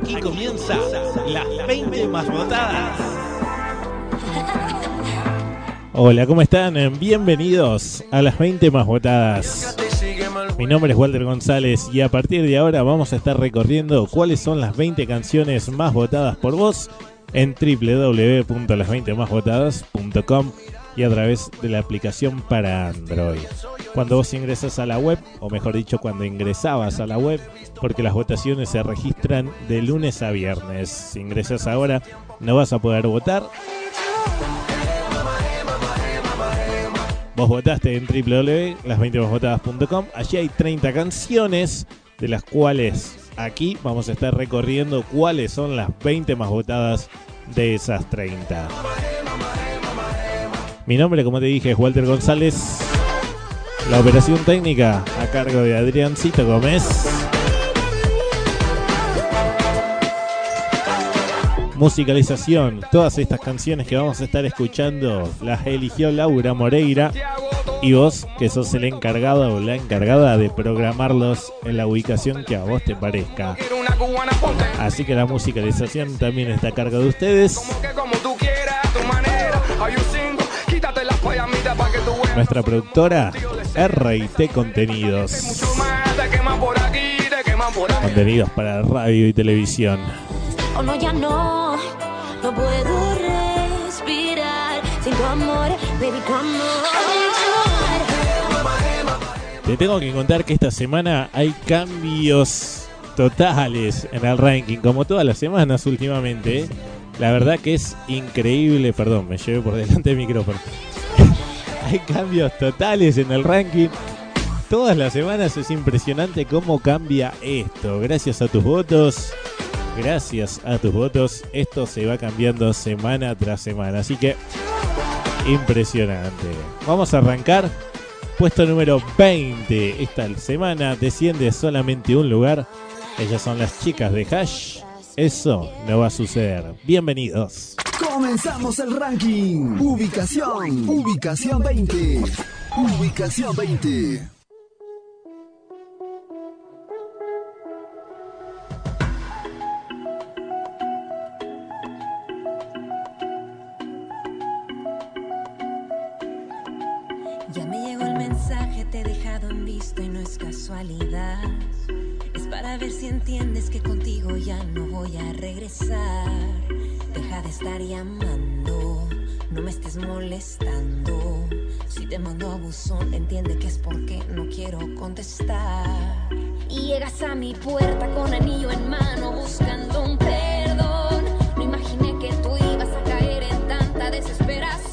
Aquí comienza las 20 más votadas. Hola, ¿cómo están? Bienvenidos a las 20 más votadas. Mi nombre es Walter González y a partir de ahora vamos a estar recorriendo cuáles son las 20 canciones más votadas por vos en www.las20másvotadas.com y a través de la aplicación para Android. Cuando vos ingresas a la web, o mejor dicho, cuando ingresabas a la web, porque las votaciones se registran de lunes a viernes. Si ingresas ahora, no vas a poder votar. Vos votaste en www.las20másvotadas.com. Allí hay 30 canciones, de las cuales aquí vamos a estar recorriendo cuáles son las 20 más votadas de esas 30. Mi nombre, como te dije, es Walter González. La operación técnica a cargo de Adriancito Gómez. Musicalización. Todas estas canciones que vamos a estar escuchando las eligió Laura Moreira. Y vos, que sos el encargado o la encargada de programarlos en la ubicación que a vos te parezca. Así que la musicalización también está a cargo de ustedes. Nuestra productora RT Contenidos. Contenidos para radio y televisión. Oh no, ya no, no puedo respirar sin tu amor, baby, tu amor. Te tengo que contar que esta semana hay cambios totales en el ranking, como todas las semanas últimamente. La verdad que es increíble, perdón, me llevé por delante el micrófono. Hay cambios totales en el ranking. Todas las semanas es impresionante cómo cambia esto. Gracias a tus votos, gracias a tus votos, esto se va cambiando semana tras semana. Así que, impresionante. Vamos a arrancar. Puesto número 20. Esta semana desciende solamente un lugar. Ellas son las chicas de Hash. Eso no va a suceder. Bienvenidos. Comenzamos el ranking. Ubicación. Ubicación 20. Ubicación 20. Ya me llegó el mensaje, te he dejado en visto y no es casualidad. Es para ver si entiendes que contigo ya no voy a regresar. Deja de estar llamando, no me estés molestando. Si te mando a buzón, entiende que es porque no quiero contestar. Y llegas a mi puerta con anillo en mano buscando un perdón. No imaginé que tú ibas a caer en tanta desesperación.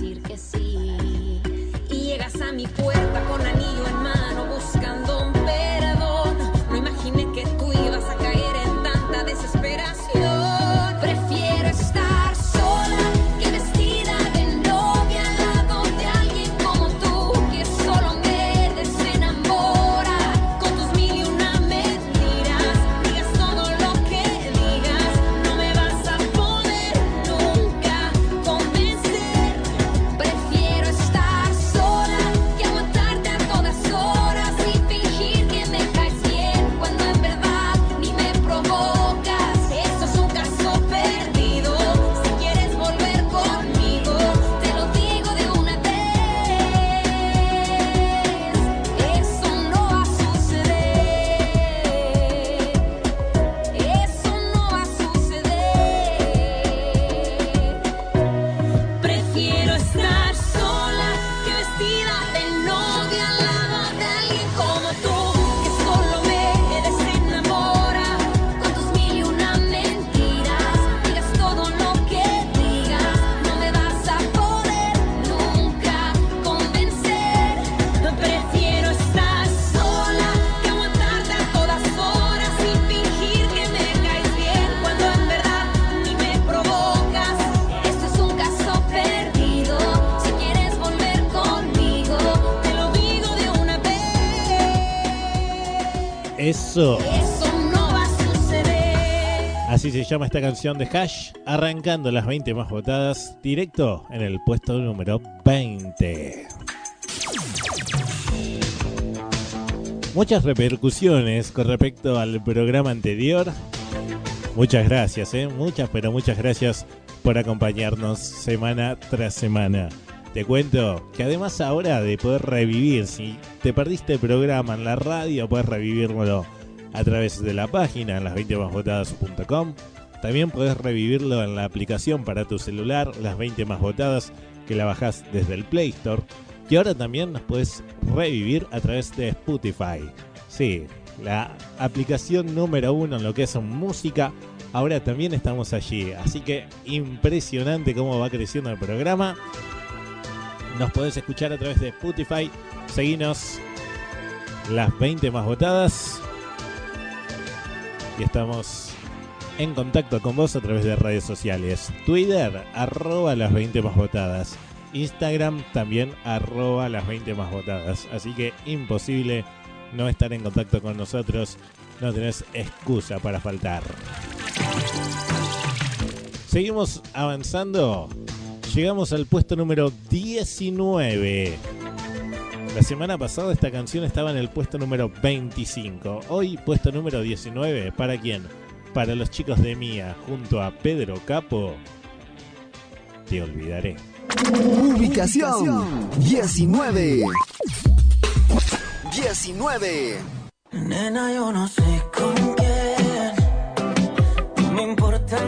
Que sí. Y llegas a mi puerta con anillo en mano buscando llama esta canción de Hash, arrancando las 20 más votadas, directo en el puesto número 20. Muchas repercusiones con respecto al programa anterior. Muchas gracias, ¿eh? muchas, pero muchas gracias por acompañarnos semana tras semana. Te cuento que además ahora de poder revivir, si te perdiste el programa en la radio, puedes revivirlo a través de la página en las 20másvotadas.com. También puedes revivirlo en la aplicación para tu celular, las 20 más votadas, que la bajás desde el Play Store. Y ahora también nos puedes revivir a través de Spotify. Sí, la aplicación número uno en lo que es música. Ahora también estamos allí. Así que impresionante cómo va creciendo el programa. Nos podés escuchar a través de Spotify. Seguinos las 20 más votadas. Y estamos en contacto con vos a través de redes sociales. Twitter, arroba las 20 más votadas. Instagram también arroba las 20 más votadas. Así que imposible no estar en contacto con nosotros. No tenés excusa para faltar. Seguimos avanzando. Llegamos al puesto número 19. La semana pasada esta canción estaba en el puesto número 25. Hoy puesto número 19. ¿Para quién? Para los chicos de Mía, junto a Pedro Capo. Te olvidaré. Ubicación 19. 19. Nena, yo no sé con quién. No me importa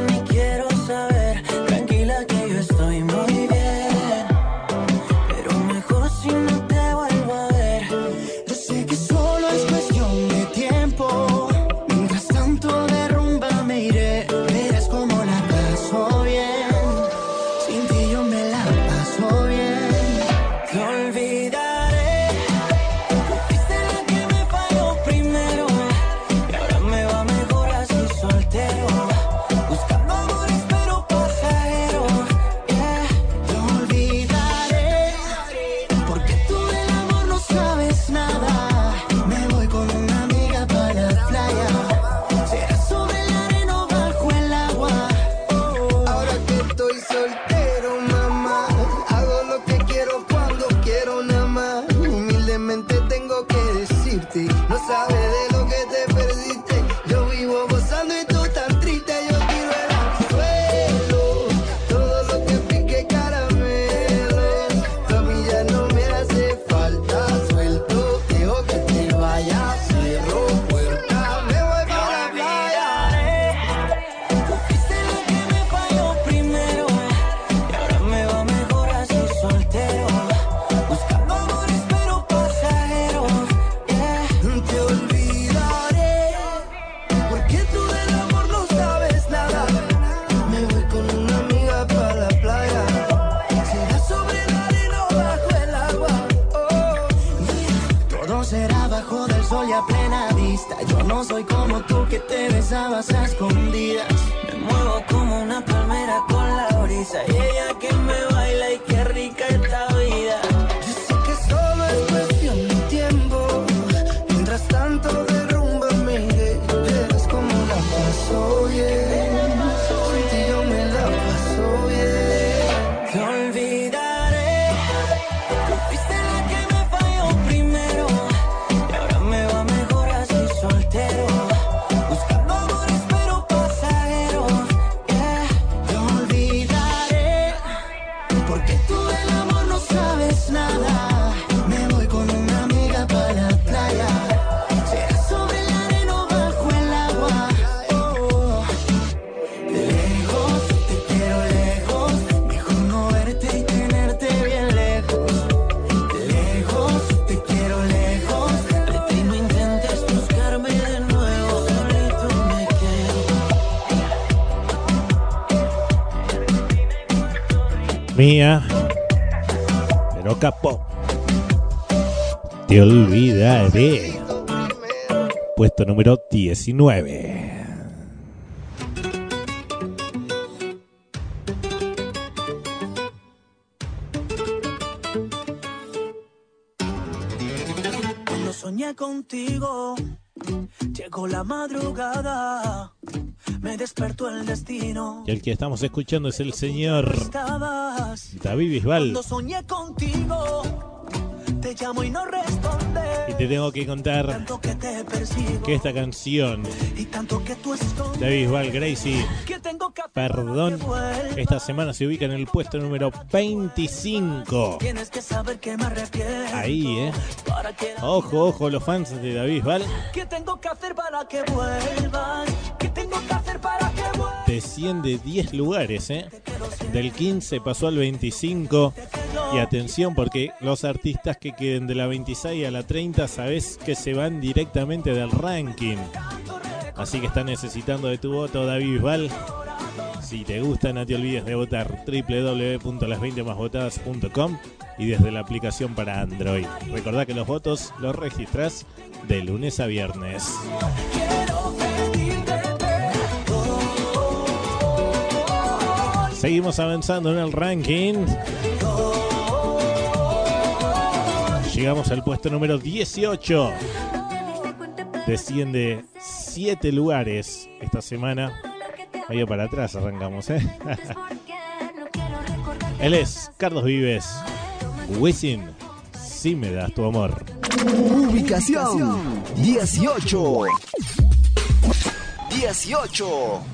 Mía. Pero capo. Te olvidaré. Puesto número 19. Cuando soñé contigo, Llegó la madrugada, me despertó el destino. Y el que estamos escuchando es el señor David Bisbal. cuando soñé contigo. Te llamo y no respondes. Y te tengo que contar que te persigo que esta canción y tanto que tú escondes. de Bisbal Gracie, ¿Qué tengo que hacer perdón, que esta semana se ubica en el puesto número 25. Tienes que saber que me arrepiento. Ahí, eh. Ojo, ojo, los fans de David Bisbal. ¿Qué tengo que hacer para que vuelvas? ¿Qué tengo que hacer para que vuelvas? Desciende 10 lugares, eh. Del 15 pasó al 25. Y atención porque los artistas que queden de la 26 a la 30 sabes que se van directamente del ranking. Así que están necesitando de tu voto, David Bisbal. Si te gusta, no te olvides de votar www.las20másvotadas.com y desde la aplicación para Android. Recordá que los votos los registras de lunes a viernes. Seguimos avanzando en el ranking. Llegamos al puesto número 18. Desciende 7 lugares esta semana. Medio para atrás arrancamos, ¿eh? Él es Carlos Vives. Wisin, si me das tu amor. Ubicación 18. 18.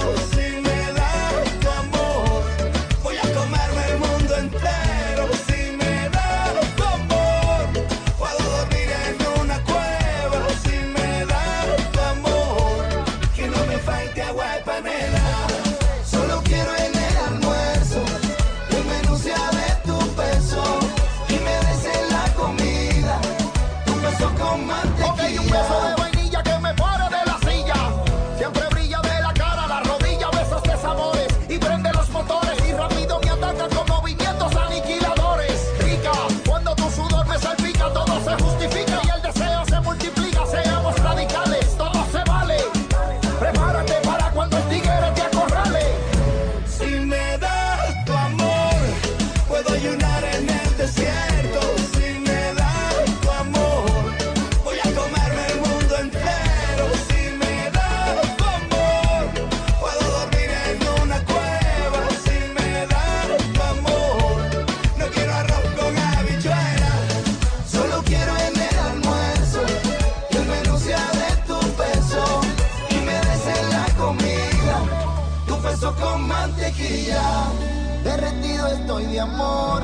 Amor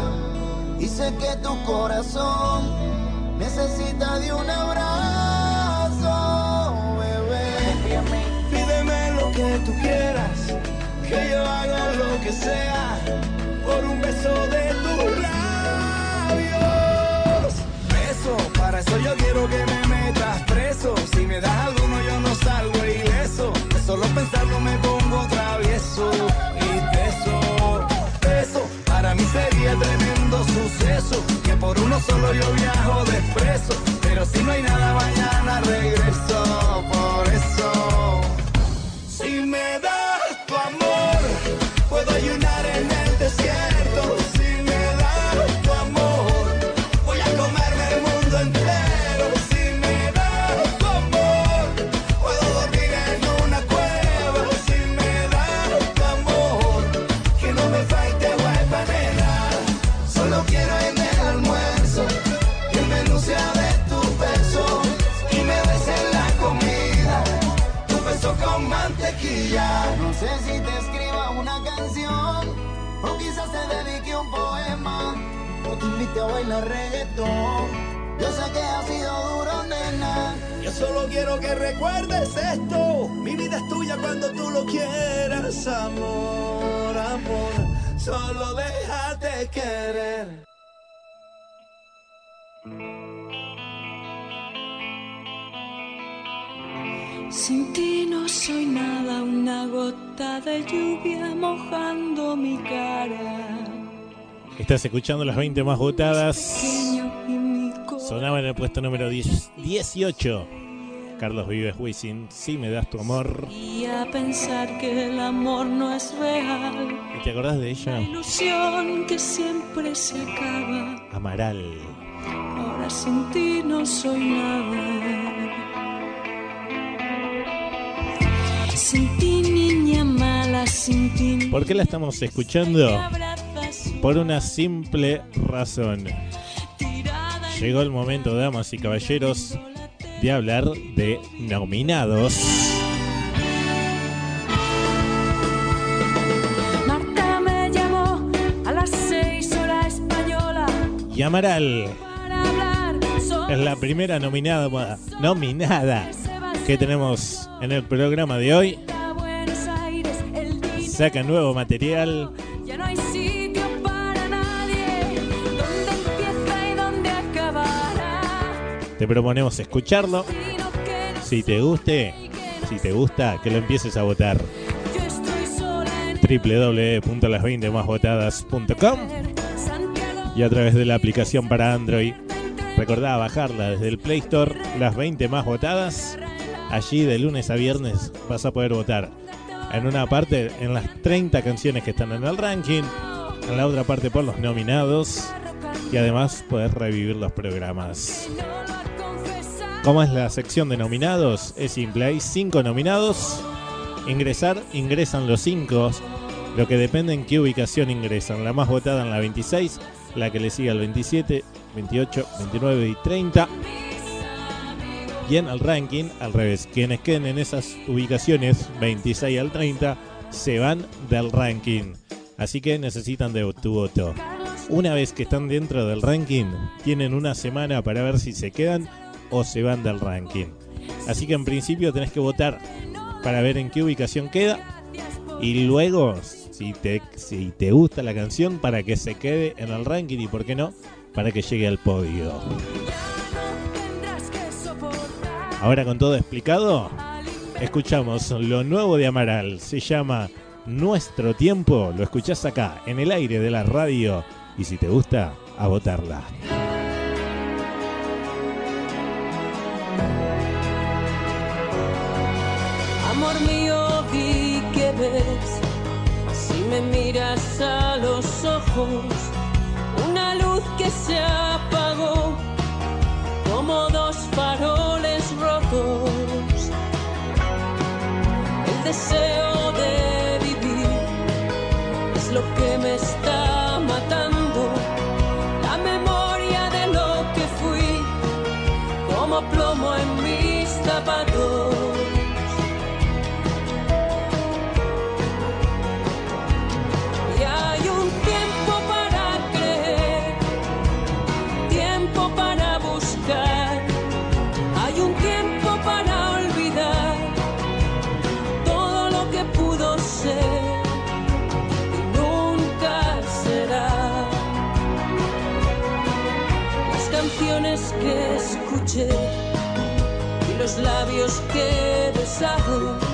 y sé que tu corazón necesita de un abrazo, bebé. Pídeme lo que tú quieras, que yo haga lo que sea por un beso de tus labios. Beso, para eso yo quiero que me metas preso. Si me das alguno yo no salgo ileso. Solo pensarlo solo yo viajo de expreso. Pero si no hay nada mañana regreso por eso. Si me das o te invite a bailar reggaetón. Yo sé que ha sido duro, nena. Yo solo quiero que recuerdes esto. Mi vida es tuya cuando tú lo quieras, amor, amor. solo déjate querer. Estás escuchando las 20 más votadas. Sonaba en el puesto número 10 18. Carlos Vives Wisin, si me das tu amor. Y a pensar que el amor no es real. ¿Y te acordás de ella? Ilusión que siempre se acaba. Amaral. Ahora sin ti no soy nada. Sin ti, niña mala, sin ti. ¿Por qué la estamos escuchando? Por una simple razón. Llegó el momento, damas y caballeros, de hablar de nominados. Marta me llamó a las seis hora española Y Amaral es la primera nominada, nominada que tenemos en el programa de hoy. Saca nuevo material. Te proponemos escucharlo. Si te guste, si te gusta, que lo empieces a votar. yo estoy sola en www.las20másvotadas.com Santiago. y a través de la aplicación para Android. Recordá bajarla desde el Play Store, las 20 más votadas. Allí de lunes a viernes vas a poder votar. En una parte en las 30 canciones que están en el ranking, en la otra parte por los nominados y además podés revivir los programas. ¿Cómo es la sección de nominados? Es simple, hay 5 nominados. Ingresar, ingresan los 5. Lo que depende en qué ubicación ingresan. La más votada en la 26, la que le sigue al 27, 28, 29 y 30. Y en el ranking, al revés, quienes queden en esas ubicaciones 26 al 30 se van del ranking. Así que necesitan de tu voto. Una vez que están dentro del ranking, tienen una semana para ver si se quedan o se van del ranking. Así que en principio tenés que votar para ver en qué ubicación queda y luego, si te, si te gusta la canción, para que se quede en el ranking y, por qué no, para que llegue al podio. Ahora con todo explicado, escuchamos lo nuevo de Amaral. Se llama Nuestro Tiempo. Lo escuchás acá, en el aire de la radio. Y si te gusta, a votarla. Si me miras a los ojos, una luz que se apagó, como dos faroles rojos. El deseo de vivir es lo que me está y los labios que todo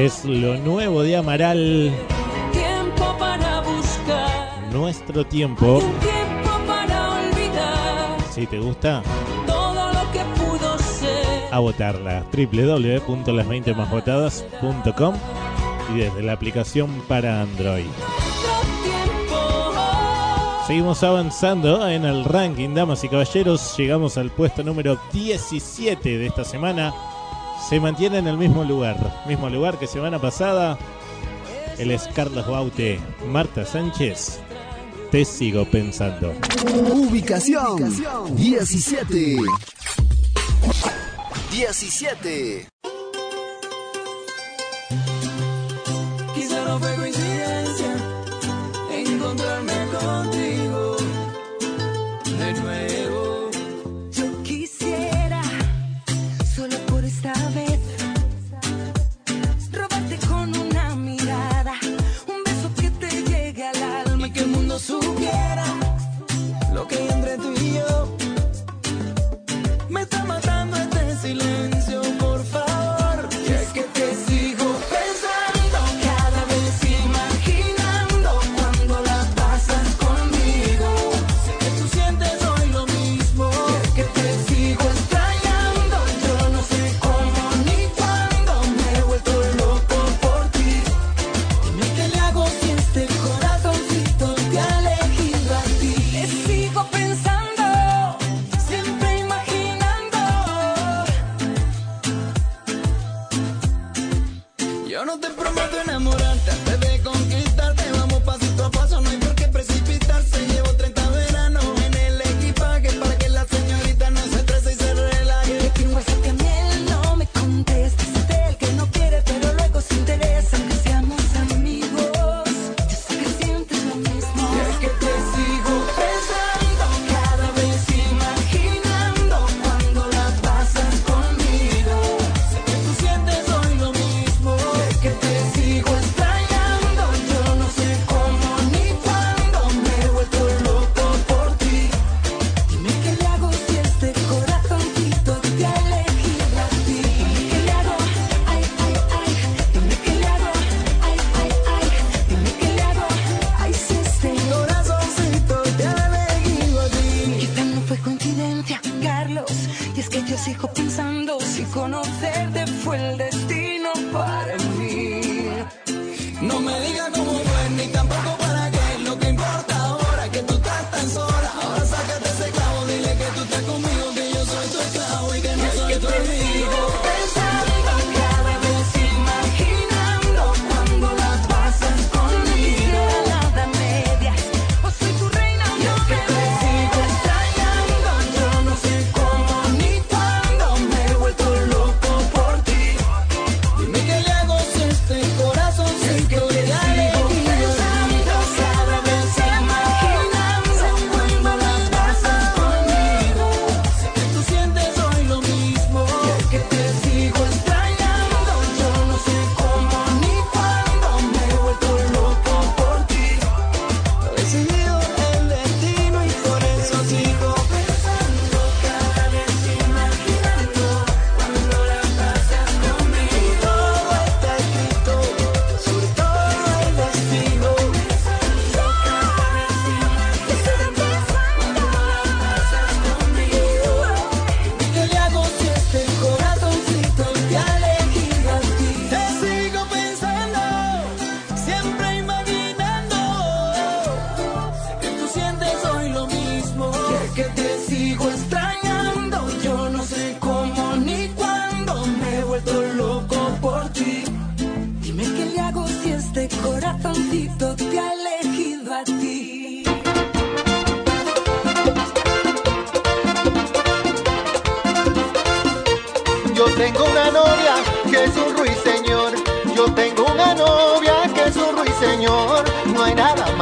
Es lo nuevo de Amaral. Tiempo para buscar. Nuestro tiempo. Tiempo para olvidar. Si te gusta. Todo lo que pudo ser. A votarla. www.las20másvotadas.com y desde la aplicación para Android. Seguimos avanzando en el ranking, damas y caballeros. Llegamos al puesto número 17 de esta semana se mantiene en el mismo lugar. Mismo lugar que semana pasada. Él es Carlos Baute, Marta Sánchez. Te sigo pensando. Ubicación 17. 17.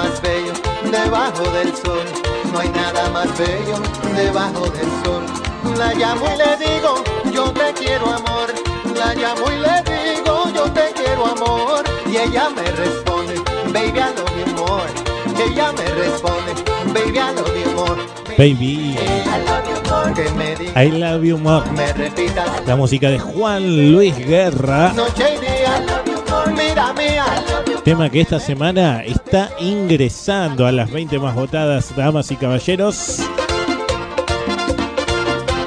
más bello debajo del sol, no hay nada más bello debajo del sol. La llamo y le digo, yo te quiero amor, la llamo y le digo, yo te quiero amor, y ella me responde, baby I love you more, ella me responde, baby I love you more. Baby, I love you more. La música de Juan Luis Guerra. Noche y día, mírame, Tema que esta semana está ingresando a las 20 más votadas, damas y caballeros.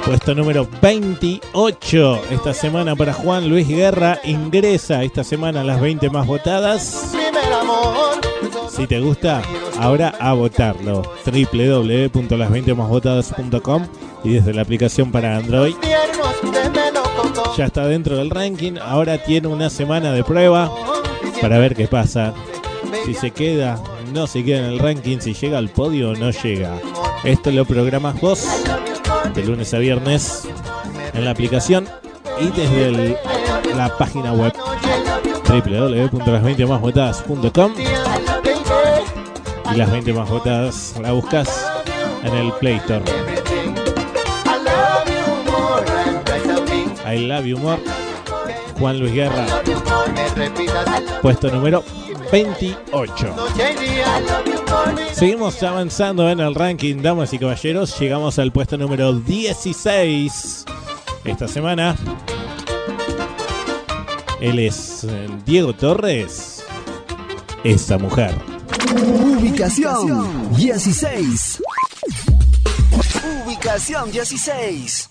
Puesto número 28 esta semana para Juan Luis Guerra. Ingresa esta semana a las 20 más votadas. Si te gusta, ahora a votarlo. www.las20másvotadas.com y desde la aplicación para Android. Ya está dentro del ranking. Ahora tiene una semana de prueba para ver qué pasa. Si se queda, no se queda en el ranking. Si llega al podio o no llega. Esto lo programas vos de lunes a viernes en la aplicación y desde la página web www.las20másvotadas.com y las 20 más votadas la buscas en el Play Store. I love you more Juan Luis Guerra, puesto número 28. noche y día. Seguimos avanzando en el ranking, damas y caballeros. Llegamos al puesto número 16 esta semana. Él es eh, Diego Torres, esa mujer. Ubicación 16. Ubicación 16.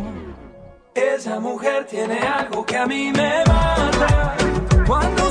Esa mujer tiene algo que a mí me mata. Cuando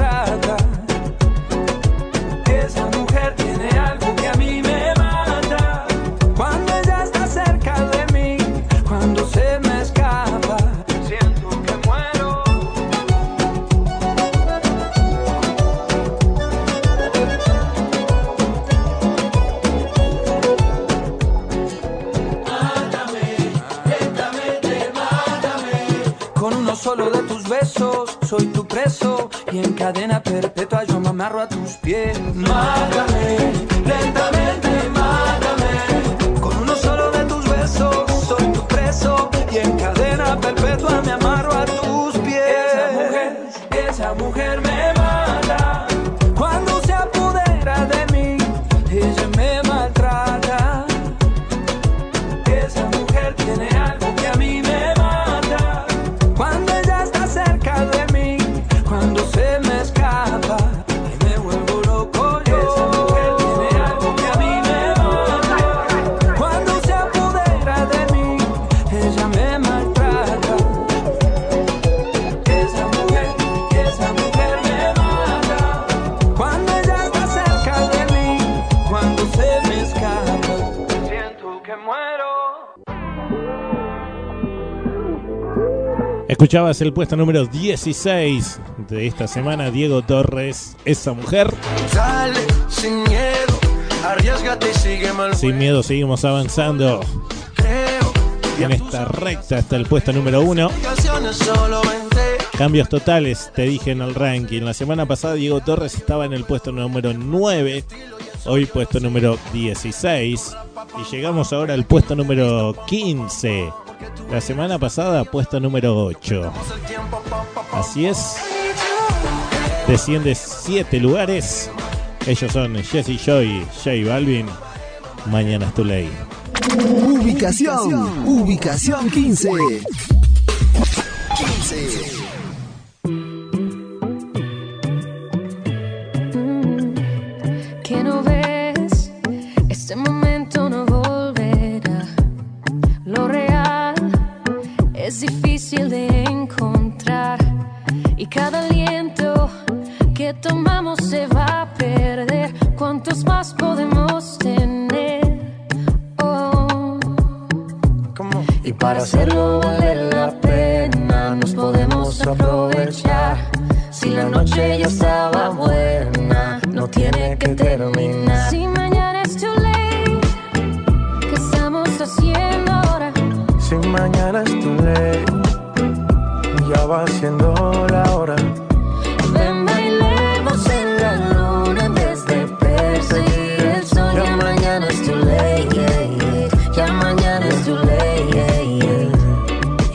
Soy tu preso y en cadena perpetua yo me amarro a tus pies. Mátame, Escuchabas el puesto número 16 de esta semana, Diego Torres, esa mujer. Dale, sin miedo, arriesgate y sigue mal. Sin miedo seguimos avanzando en esta recta hasta el puesto número 1. ocasiones solo vente. Cambios totales, te dije en el ranking. La semana pasada Diego Torres estaba en el puesto número 9 Hoy puesto número 16. Y llegamos ahora al puesto número 15. La semana pasada puesto número 8. Así es. Desciende 7 lugares. Ellos son Jesse Joy, J Balvin. Mañana es tu ley. Ubicación, ubicación 15. 15. Tomamos se va a perder. ¿Cuántos más podemos tener? Oh. Y para hacerlo vale la pena, nos podemos aprovechar. Si la noche ya estaba buena, no tiene que terminar. Si mañana es too late, ¿qué estamos haciendo ahora? Si mañana es tu ley, ya va siendo hora.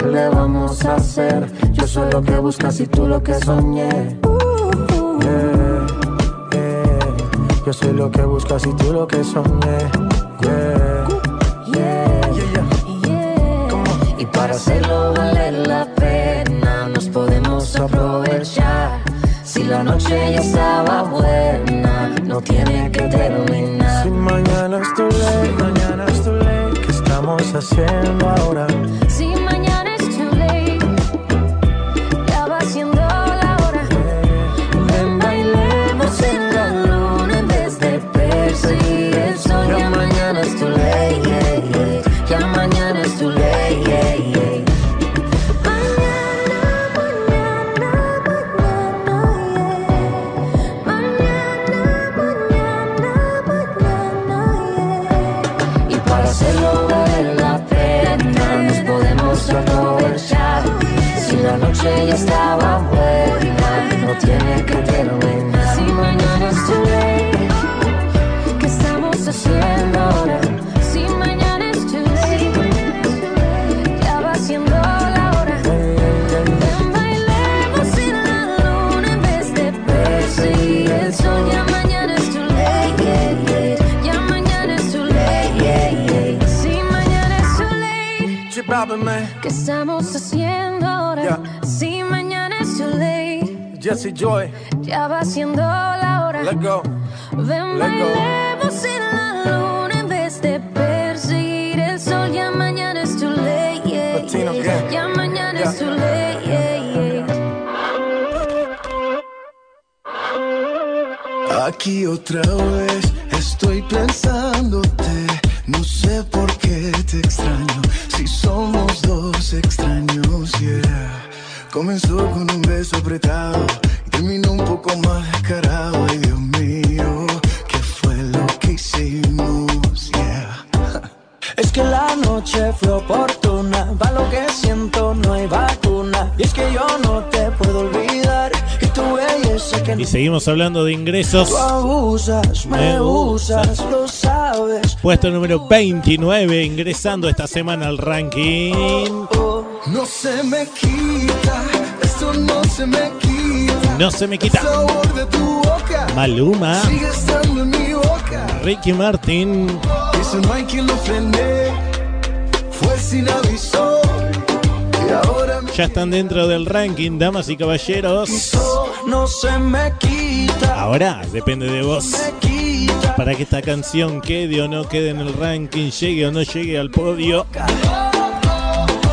¿qué le vamos a hacer? Yo soy lo que buscas y tú lo que soñé. Yeah, yeah. Yo soy lo que buscas y tú lo que soñé. Yeah. Y para hacerlo vale la pena, nos podemos aprovechar. Si la noche ya estaba buena, no tiene que terminar. Si mañana es tu ley, mañana es tu ley. ¿Qué estamos haciendo ahora? Si estaba buena, no tiene que terminar. Joy, ya va siendo la hora. let go. Ven, Let go. bailemos en la luna en vez de perseguir el sol. Ya mañana es too late, yeah, Latino yeah. gang. Ya mañana es Yeah. too late, yeah, yeah. Aquí otra vez seguimos hablando de ingresos. abusas, me usas, lo sabes. Puesto número 29, ingresando esta semana al ranking. No se me quita, esto no se me quita. No se me quita. Maluma. Ricky Martin, Dice no hay quien lo frene, fue sin aviso. Ya están dentro del ranking, damas y caballeros. No se me quita, Ahora depende de vos para que esta canción quede o no quede en el ranking, llegue o no llegue al podio.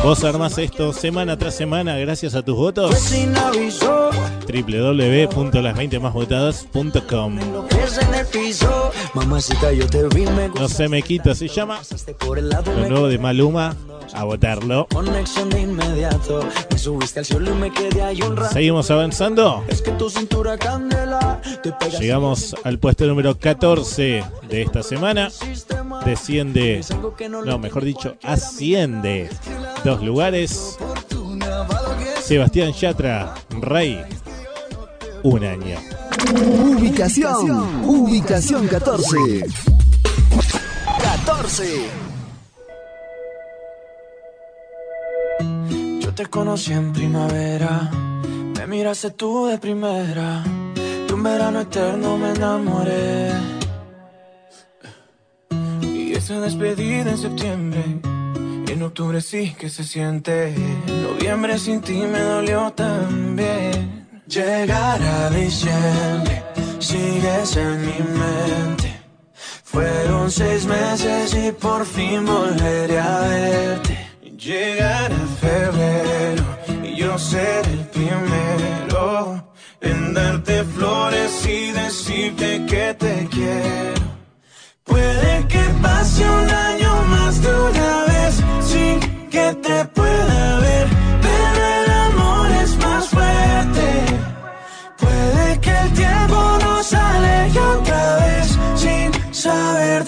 Vos armás esto semana tras semana gracias a tus votos. Sin aviso, www.las20másvotadas.com. Es en el piso, mamacita, yo te vi, me No se me quita, se llama lo nuevo de Maluma. A votarlo. Seguimos avanzando. Llegamos al puesto número 14 de esta semana. Desciende, no, mejor dicho, asciende dos lugares. Sebastián Yatra, Rey, un año. Ubicación, ubicación 14. 14. Yo te conocí en primavera, me miraste tú de primera. De un verano eterno me enamoré. Y esa despedida en septiembre, en octubre sí que se siente. Noviembre sin ti me dolió también. Llegar a diciembre, sigues en mi mente. Fueron seis meses y por fin volveré a verte. Llegar a febrero y yo ser el primero en darte flores y decirte que te quiero. Puede que pase un año más de una vez sin que te pueda ver, saber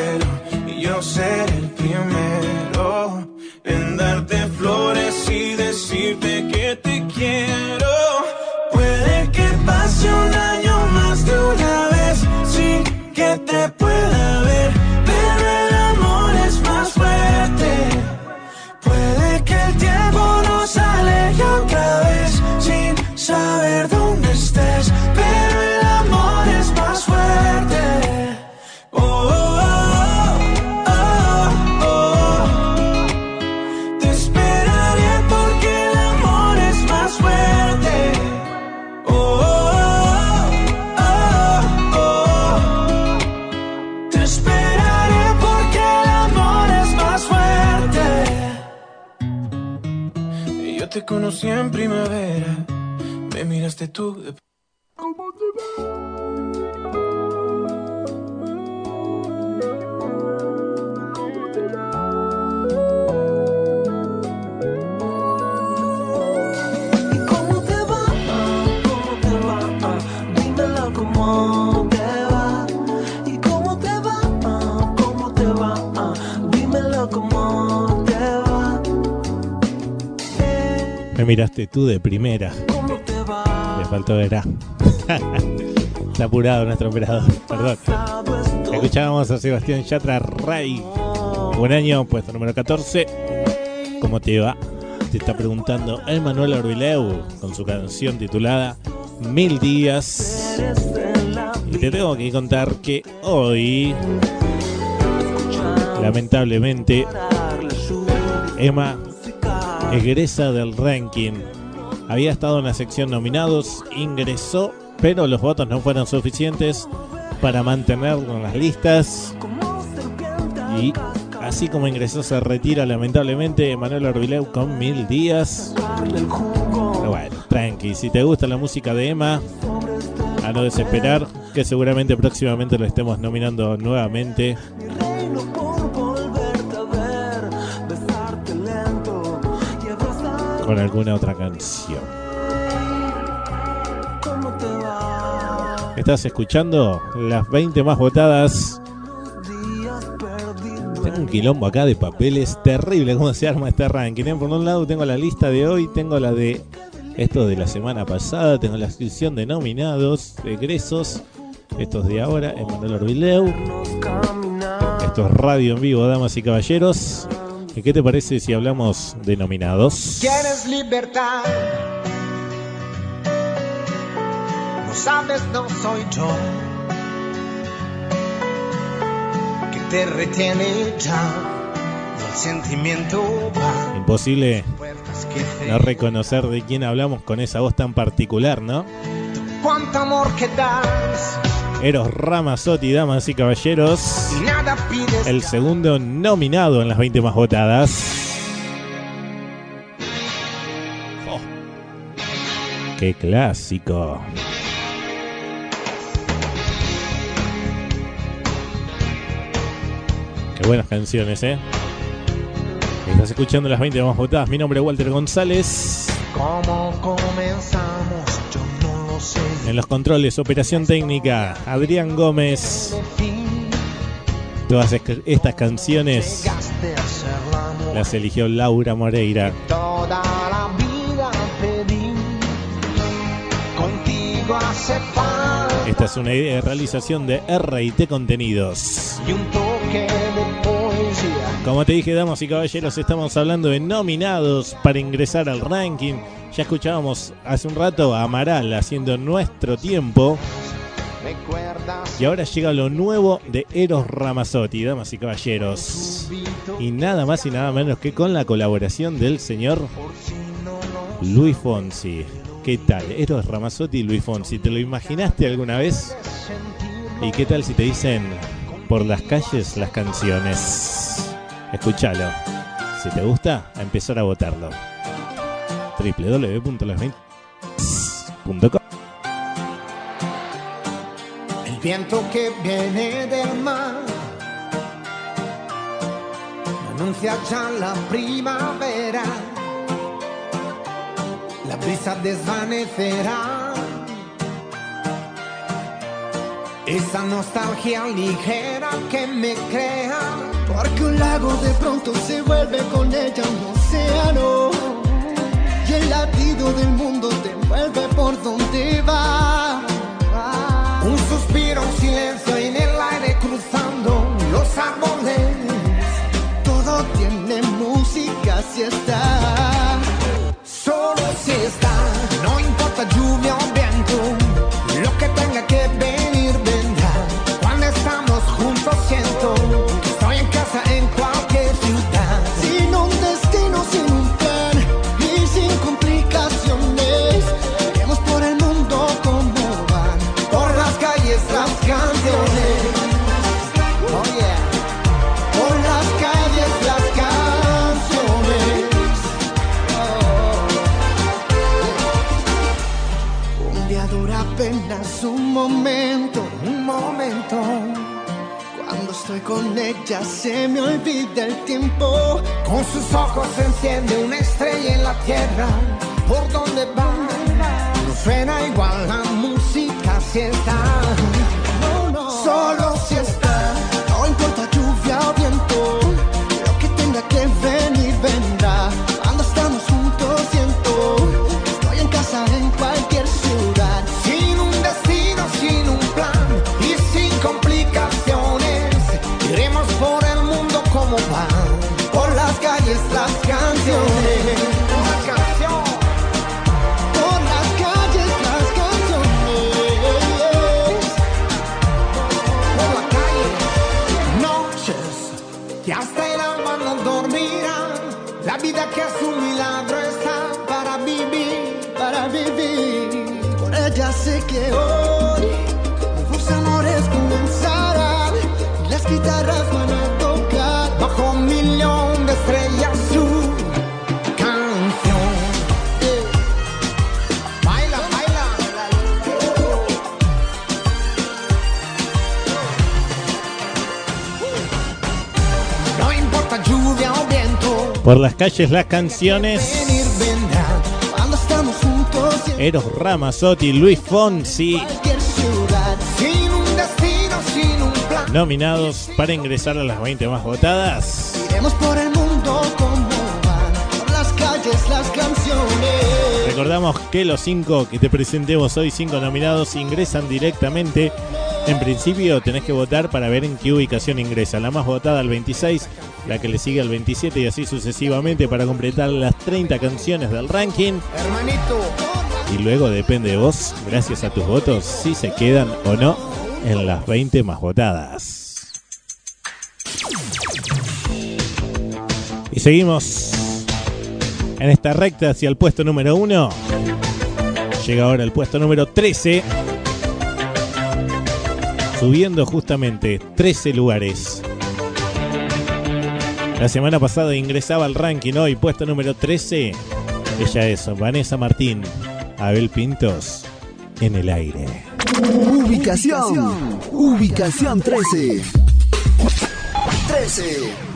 conocí en primavera, me miraste tú de Me miraste tú de primera. Le faltó ver A. Está apurado nuestro operador, perdón. Escuchábamos a Sebastián Yatra Ray. Buen año, puesto número 14. ¿Cómo te va? Te está preguntando Emanuel Orbileu con su canción titulada Mil Días. Y te tengo que contar que hoy, lamentablemente, Emma egresa del ranking. Había estado en la sección nominados, ingresó, pero los votos no fueron suficientes para mantenerlo en las listas. Y así como ingresó, se retira lamentablemente Manuel Orbileu con mil días. Bueno, tranqui, si te gusta la música de Emma, a no desesperar, que seguramente próximamente lo estemos nominando nuevamente. Con alguna otra canción. Estás escuchando las 20 más votadas. Tengo un quilombo acá de papeles terrible. ¿Cómo se arma este ranking? eh? Por un lado tengo la lista de hoy, tengo la de Esto de la semana pasada, tengo la sección de nominados, egresos. Estos de ahora, Emanuel Orbileu. Esto es radio en vivo, damas y caballeros. ¿Y qué te parece si hablamos de nominados? ¿Quieres libertad? No sabes, no soy yo. Que te retiene ya. Y el sentimiento va. Imposible no reconocer de quién hablamos con esa voz tan particular, ¿no? Cuánto amor que das. Eros Ramazzotti, damas y caballeros. El segundo nominado en las 20 más votadas. Oh. ¡Qué clásico! Qué buenas canciones, ¿eh? Estás escuchando las 20 más votadas. Mi nombre es Walter González. ¿Cómo comenzamos? En los controles, operación técnica, Adrián Gómez. Todas estas canciones las eligió Laura Moreira. Toda la vida pedí. Contigo hace. Esta es una idea de realización de RT Contenidos. Y un toque de poesía. Como te dije, damas y caballeros, estamos hablando de nominados para ingresar al ranking. Ya escuchábamos hace un rato a Amaral haciendo nuestro tiempo. Y ahora llega lo nuevo de Eros Ramazzotti, damas y caballeros. Y nada más y nada menos que con la colaboración del señor Luis Fonsi. ¿Qué tal? Eros Ramazzotti y Luis Fonsi. ¿Te lo imaginaste alguna vez? ¿Y qué tal si te dicen por las calles las canciones? Escúchalo. Si te gusta, a empezar a votarlo. www.las20.com El viento que viene del mar anuncia ya la primavera. La brisa desvanecerá esa nostalgia ligera que me crea. Porque un lago de pronto se vuelve con ella un océano. El latido del mundo te envuelve por donde va. Un suspiro, un silencio en el aire cruzando los árboles. Todo tiene música si está. Solo si está, no importa lluvia o viento, lo que tenga que venir vendrá. Cuando estamos juntos con ella se me olvida el tiempo. con sus ojos se enciende una estrella en la tierra. Por donde va, no suena igual la música si está. Por las calles las canciones. Eros Ramazotti, Luis Fonsi. Nominados para ingresar a las 20 más votadas. por el mundo las calles. Recordamos que los cinco que te presentemos hoy, cinco nominados, ingresan directamente. En principio tenés que votar para ver en qué ubicación ingresa. La más votada el 26, la que le sigue al 27 y así sucesivamente para completar las 30 canciones del ranking. Hermanito. Y luego depende de vos, gracias a tus votos, si se quedan o no en las 20 más votadas. Y seguimos en esta recta hacia el puesto número 1. Llega ahora el puesto número 13. Subiendo justamente 13 lugares la semana pasada ingresaba al ranking hoy, puesto número 13. Ella es Vanessa Martín, Abel Pintos, en el aire. Ubicación, ubicación 13. 13.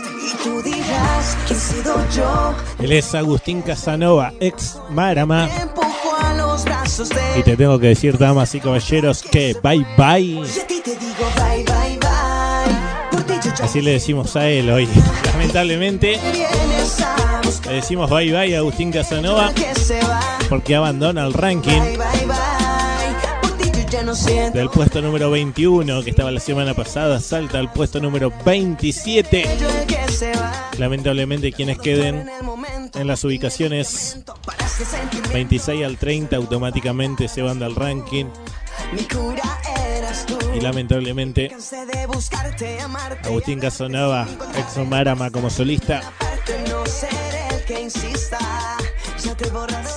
Marchaste y tú dirás que he sido yo, Él es Agustín Casanova, ex Marama. Y te tengo que decir, damas y caballeros, que bye bye. Así le decimos a él hoy. Lamentablemente, le decimos bye bye a Agustín Casanova porque abandona el ranking del puesto número 21 que estaba la semana pasada, salta al puesto número 27. yo el que se va. Lamentablemente quienes queden En las ubicaciones paraste sentirme 26 al 30 automáticamente se van del ranking y lamentablemente. Agustín Casanova, ex Marama como solista,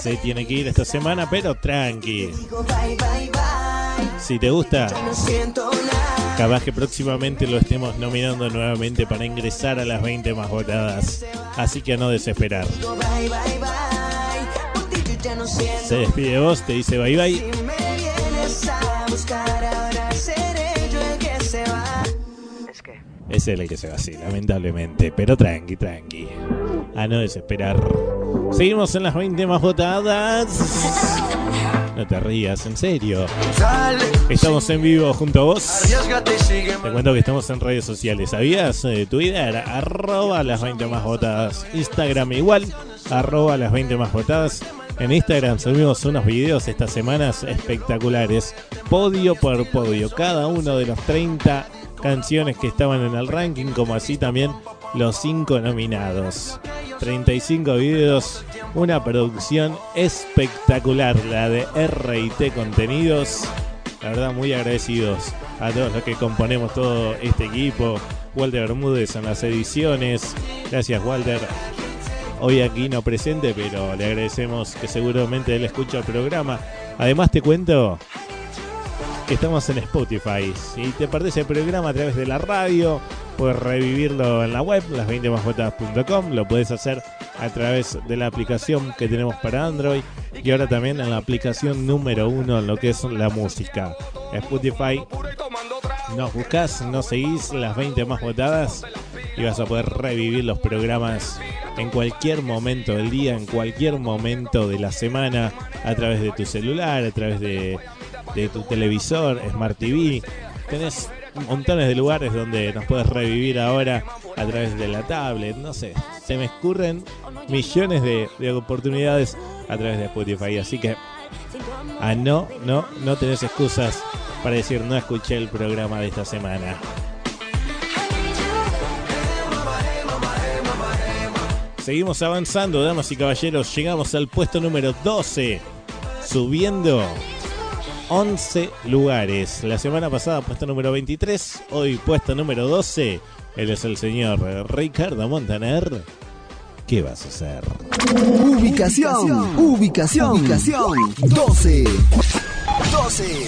se tiene que ir esta semana, pero tranqui. Si te gusta, capaz que próximamente lo estemos nominando nuevamente para ingresar a las 20 más votadas. Así que a no desesperar. Se despide vos, te dice bye bye. Es él el que se va así, lamentablemente. Pero tranqui, tranqui. A no desesperar. Seguimos en las 20 más votadas. No te rías, en serio. Estamos en vivo junto a vos. Te cuento que estamos en redes sociales. ¿Sabías? Eh, Twitter, arroba las 20 más votadas. Instagram igual, arroba las 20 más votadas. En Instagram subimos unos videos estas semanas espectaculares. Podio por podio. Cada uno de los 30 canciones que estaban en el ranking, como así también los 5 nominados. 35 videos, una producción espectacular, la de RT Contenidos. La verdad, muy agradecidos a todos los que componemos todo este equipo. Walter Bermúdez en las ediciones. Gracias, Walter. Hoy aquí no presente, pero le agradecemos que seguramente él escucha el programa. Además, te cuento estamos en Spotify. Si te perdés el programa a través de la radio, puedes revivirlo en la web, las20másvotadas.com. Lo puedes hacer a través de la aplicación que tenemos para Android y ahora también en la aplicación número uno en lo que es la música. Spotify. Nos buscás, nos seguís las 20 más votadas y vas a poder revivir los programas en cualquier momento del día, en cualquier momento de la semana, a través de tu celular, a través de, de tu televisor, Smart TV. Tenés montones de lugares donde nos puedes revivir ahora a través de la tablet, no sé. Se me escurren millones de, de oportunidades a través de Spotify, así que a no, no, no tenés excusas para decir no escuché el programa de esta semana. Seguimos avanzando, damas y caballeros. Llegamos al puesto número 12, subiendo 11 lugares. La semana pasada puesto número 23, hoy puesto número 12. Él es el señor Ricardo Montaner. ¿Qué vas a hacer? Ubicación, ubicación, ubicación. 12. 12.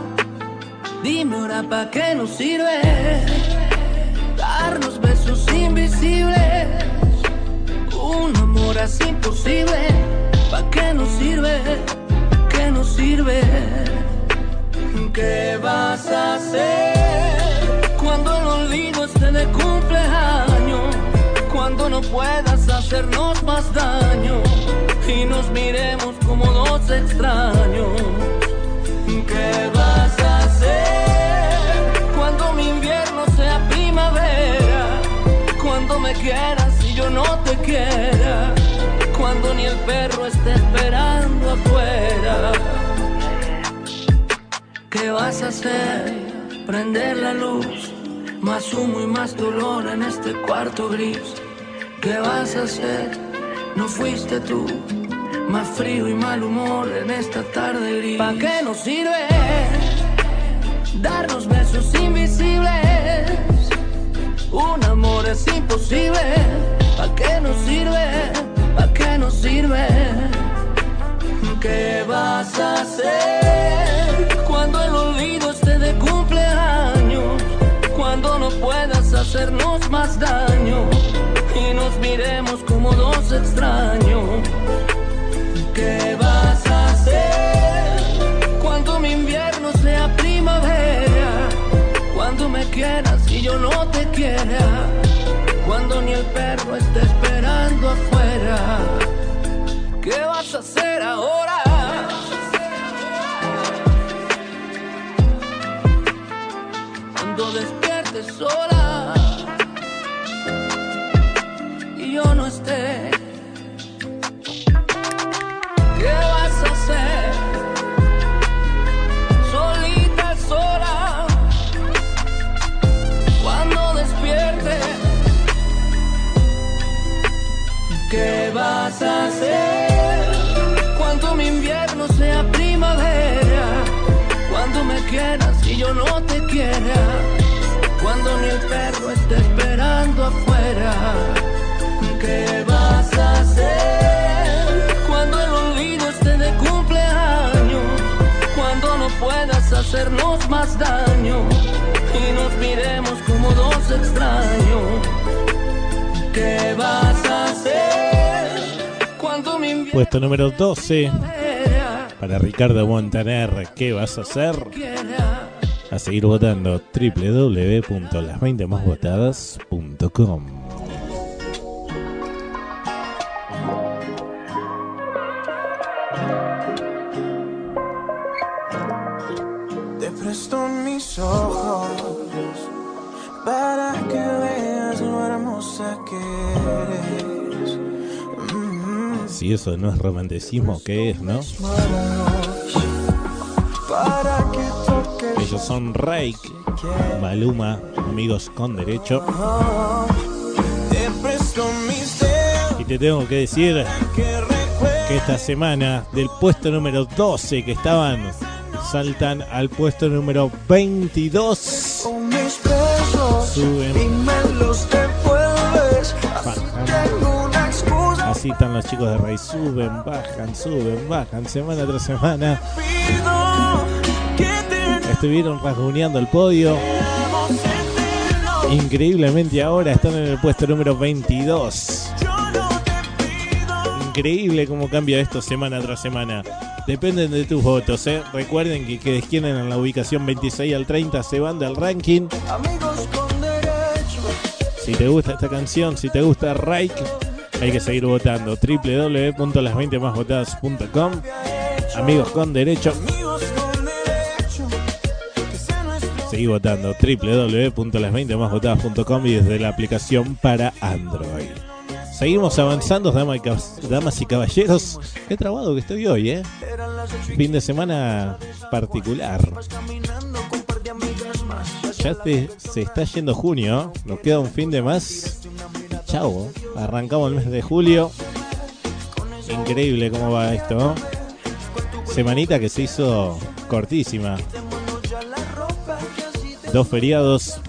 Dime ahora pa' qué nos sirve darnos besos invisibles. Un amor así imposible, ¿pa' qué nos sirve? ¿Qué nos sirve? ¿Qué vas a hacer cuando el olvido esté de cumpleaños? Cuando no puedas hacernos más daño y nos miremos como dos extraños. Cuando mi invierno sea primavera? Cuando me quieras y yo no te quiera. Cuando ni el perro esté esperando afuera. ¿Qué vas a hacer? Prender la luz. Más humo y más dolor en este cuarto gris. ¿Qué vas a hacer? No fuiste tú. Más frío y mal humor en esta tarde gris. ¿Pa' qué nos sirve darnos besos invisibles? Un amor es imposible. ¿Pa' qué nos sirve? ¿Pa' qué nos sirve? ¿Qué vas a hacer cuando el olvido esté de cumpleaños? Cuando no puedas hacernos más daño y nos miremos como dos extraños. ¿Qué vas a hacer cuando mi invierno sea primavera? Cuando me quieras y yo no te quiera. Cuando ni el perro esté esperando afuera. ¿Qué vas a hacer ahora? Cuando despiertes sola vas a hacer? Cuando mi invierno sea primavera. Cuando me quieras y yo no te quiera. Cuando ni el perro esté esperando afuera. ¿Qué vas a hacer? Cuando el olvido esté de cumpleaños. Cuando no puedas hacernos más daño. Y nos miremos como dos extraños. ¿Qué vas a hacer? Puesto número 12 sea para Ricardo Montaner. ¿Qué vas a hacer? A seguir votando www.las20másvotadas.com. Si eso no es romanticismo, ¿qué es, no? Ellos son Reik, Maluma, amigos con derecho. Y te tengo que decir que esta semana del puesto número 12 que estaban saltan al puesto número 22. con mis besos Suben. Están los chicos de Rey. Suben, bajan, suben, bajan, semana tras semana. Estuvieron rasguñando el podio. Increíblemente ahora están en el puesto número 22. Yo no te pido Increíble cómo cambia esto semana tras semana. Dependen de tus votos, ¿eh? Recuerden que quienes quieren en la ubicación 26 al 30 se van del ranking. Si te gusta esta canción, si te gusta Reik, hay que seguir votando. www.las20másvotadas.com Amigos con derecho, seguí votando. www.las20másvotadas.com y desde la aplicación para Android. Seguimos avanzando, damas y, caballeros. Qué trabado que estoy hoy, ¿eh? Fin de semana particular. Ya te- se está yendo junio, nos queda un fin de más. Chao, arrancamos el mes de julio. Increíble cómo va esto. ¿no? Semanita que se hizo cortísima. Dos feriados,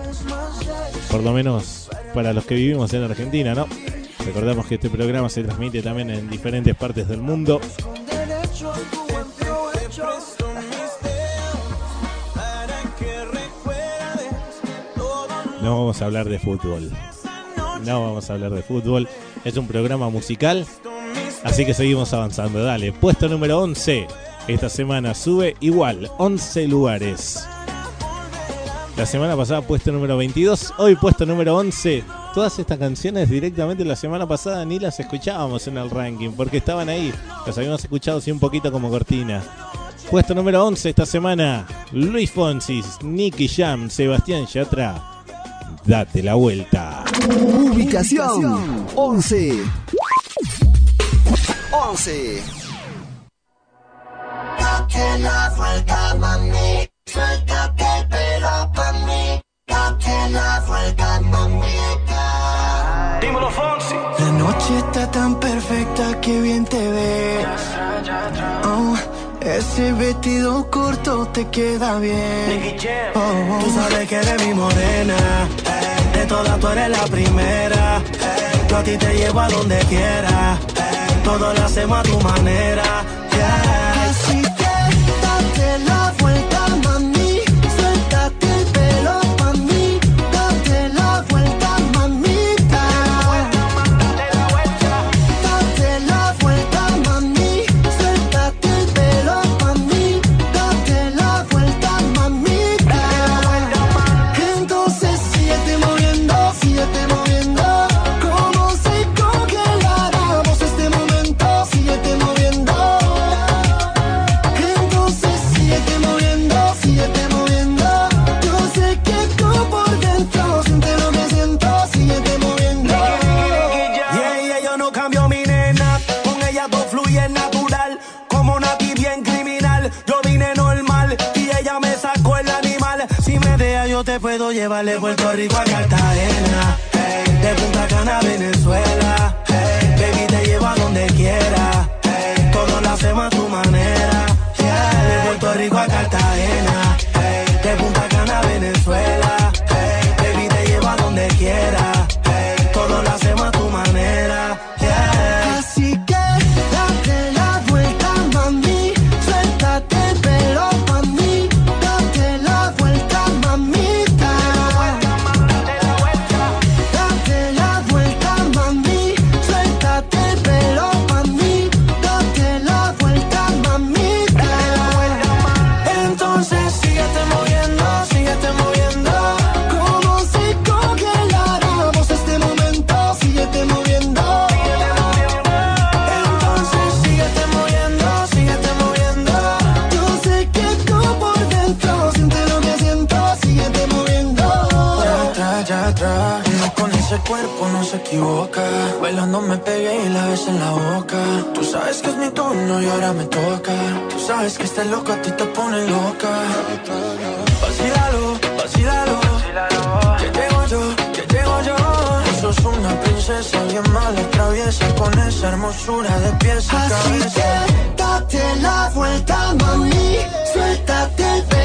por lo menos para los que vivimos en Argentina, ¿no? Recordamos que este programa se transmite también en diferentes partes del mundo. No vamos a hablar de fútbol. No vamos a hablar de fútbol. Es un programa musical. Así que seguimos avanzando. Dale, puesto número 11. Esta semana sube igual, 11 lugares. La semana pasada puesto número 22, hoy puesto número 11. Todas estas canciones directamente la semana pasada ni las escuchábamos en el ranking porque estaban ahí. Las habíamos escuchado así un poquito como cortina. Puesto número 11 esta semana, Luis Fonsi, Nicky Jam, Sebastián Yatra. Date la vuelta. Ubicación 11. 11. Date la vuelta, mami. Suéltate el pelo pa' mí. Date la vuelta, mamita. Dímelo, Fonsi. noche está tan perfecta que bien te ve. Oh, ese vestido corto te queda bien. Oh, oh. Tú sabes que eres mi morena. De todas tú eres la primera. Yo a ti te llevo a donde quiera. Todo lo hacemos a tu manera. Te puedo llevar de Puerto Rico a Cartagena. De Punta Cana a Venezuela. Baby, te llevo a donde quiera. Hey, todo lo hacemos a tu manera. Yeah, de Puerto Rico a Cartagena. De Punta Cana a Venezuela. Cuerpo no se equivoca. Bailando me pegué y la ves en la boca. Tú sabes que es mi turno y ahora me toca. Tú sabes que este loco a ti te pone loca. Vacílalo, vacílalo. Que llego yo, que llego yo. Tú sos una princesa bien mala, traviesa. Con esa hermosura de pies a Así cabeza. que date la vuelta, mami. Suéltate el pelo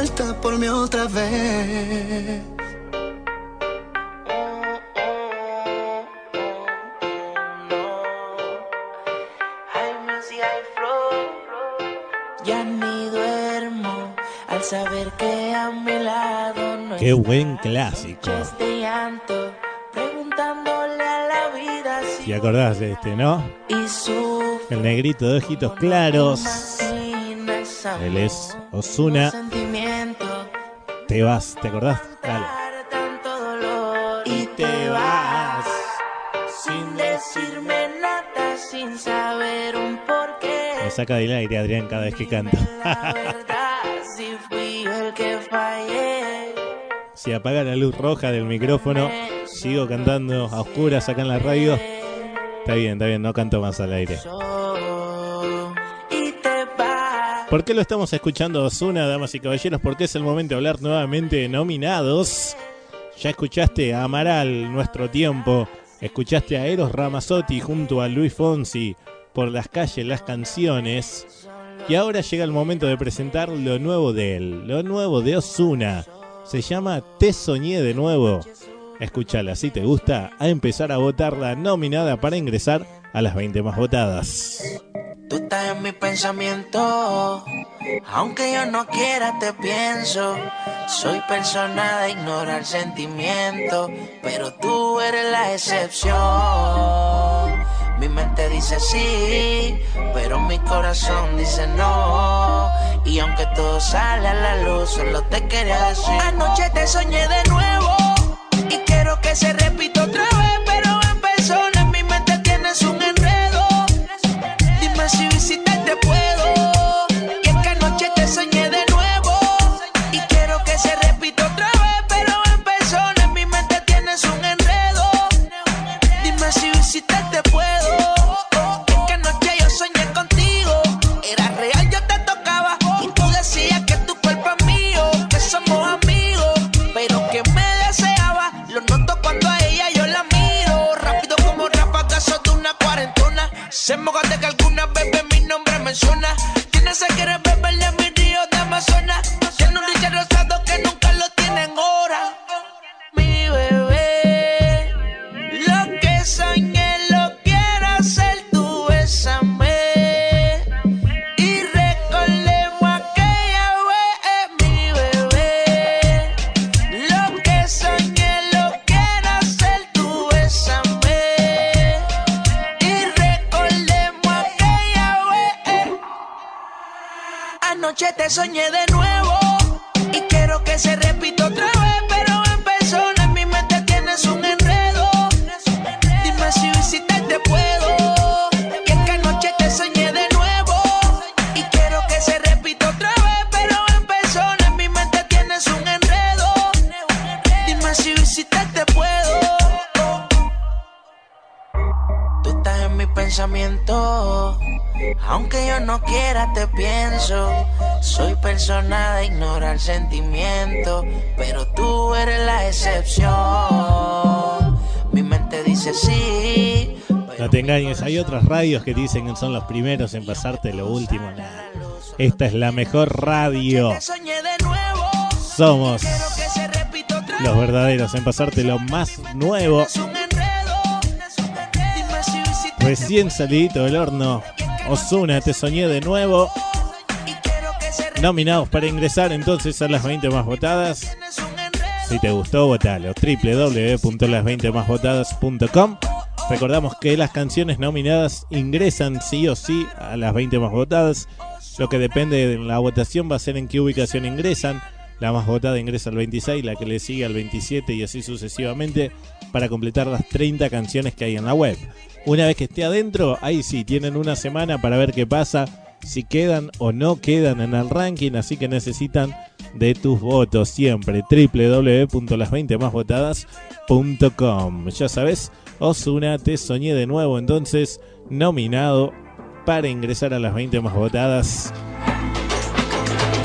la vuelta por mí otra vez. Ya ni duermo al saber que a mi lado no Qué buen clásico. escuchas de llanto, preguntándole a la vida si ¿Te acordás de este, no? y su El negrito de ojitos claros. Él es Osuna. Te vas, ¿te acordás? Dale. y te vas sin decirme nada, sin saber un porqué. Me saca del aire Adrián cada vez que fallé. Si apaga la luz roja del micrófono, sigo cantando a oscuras acá en la radio. Está bien, está bien, no canto más al aire. ¿Por qué lo estamos escuchando Osuna, damas y caballeros? Porque es el momento de hablar nuevamente de nominados. Ya escuchaste a Amaral, Nuestro Tiempo. Escuchaste a Eros Ramazzotti junto a Luis Fonsi por las calles, las canciones. Y ahora llega el momento de presentar lo nuevo de él, lo nuevo de Osuna. Se llama Te Soñé de nuevo. Escúchala si te gusta, a empezar a votar la nominada para ingresar a las 20 más votadas. Tú estás en mi pensamiento, aunque yo no quiera te pienso. Soy persona de ignorar sentimientos, pero tú eres la excepción. Mi mente dice sí, pero mi corazón dice no. Y aunque todo sale a la luz, solo te quería decir. Anoche te soñé de nuevo y quiero que se repita otra vez, pero se repita otra vez, pero en persona en mi mente tienes un enredo. Dime si visitarte puedo. Es que anoche yo soñé contigo. Era real, yo te tocaba. Y tú decías que tu cuerpo es mío, que somos amigos. Pero que me deseaba. Lo noto cuando a ella yo la miro. Rápido como ráfagas de una menciona. Tiene se quiere soñé de nuevo y quiero que se repita otra vez, pero en persona en mi mente tienes un enredo. Dime si visitarte puedo. Y es que te soñé de nuevo y quiero que se repita otra vez, pero en persona en mi mente tienes un enredo. Dime si visitarte puedo. Tú estás en mi pensamiento. Aunque yo no quiera, te pienso. Soy persona de ignorar sentimientos. Pero tú eres la excepción. Mi mente dice sí. No te engañes, hay otras radios que dicen que son los primeros en pasarte lo último. Esta es la mejor radio. Somos los verdaderos en pasarte lo más nuevo. Recién salidito del horno. Osuna, te soñé de nuevo. Nominados para ingresar entonces a las 20 más votadas. Si te gustó, votalo. www.las20másvotadas.com. Recordamos que las canciones nominadas ingresan sí o sí a las 20 más votadas. Lo que depende de la votación va a ser en qué ubicación ingresan. La más votada ingresa al 26, la que le sigue al 27 y así sucesivamente para completar las 30 canciones que hay en la web. Una vez que esté adentro, ahí sí, tienen una semana para ver qué pasa, si quedan o no quedan en el ranking, así que necesitan de tus votos siempre. www.las20másvotadas.com. Ya sabes, Osuna, te soñé de nuevo, entonces nominado para ingresar a las 20 más votadas.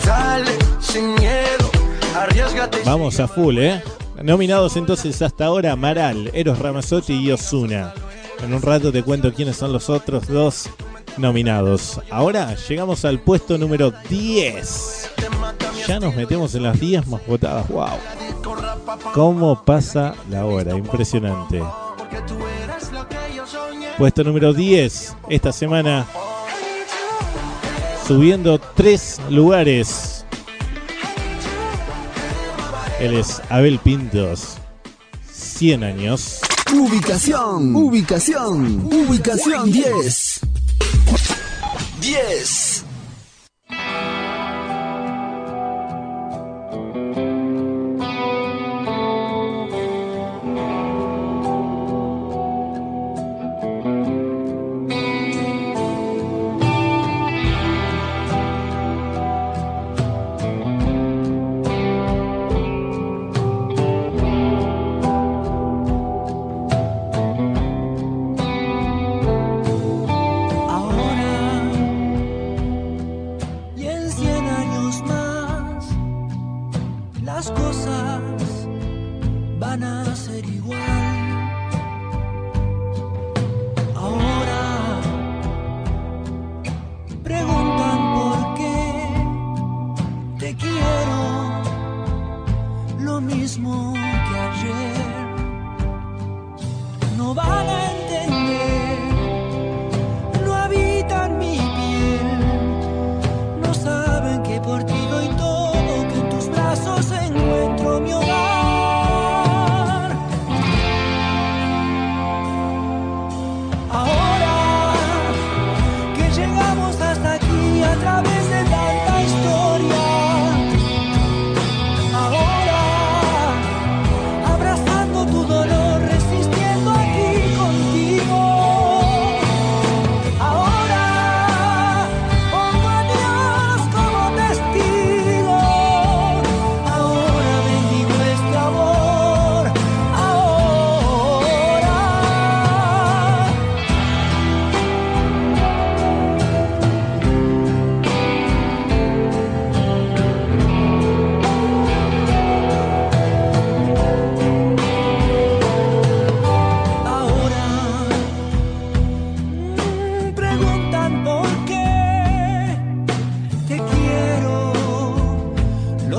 Dale, sin miedo, arriesgate. Vamos a full, ¿eh? Nominados entonces hasta ahora Amaral, Eros Ramazzotti y Osuna. En un rato te cuento quiénes son los otros dos nominados. Ahora llegamos al puesto número 10. Ya nos metemos en las 10 más votadas. ¡Wow! ¿Cómo pasa la hora? Impresionante. Puesto número 10. Esta semana subiendo tres lugares. Él es Abel Pintos. 100 años. Ubicación, ubicación, ubicación 10. 10.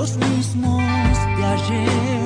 los mismos de.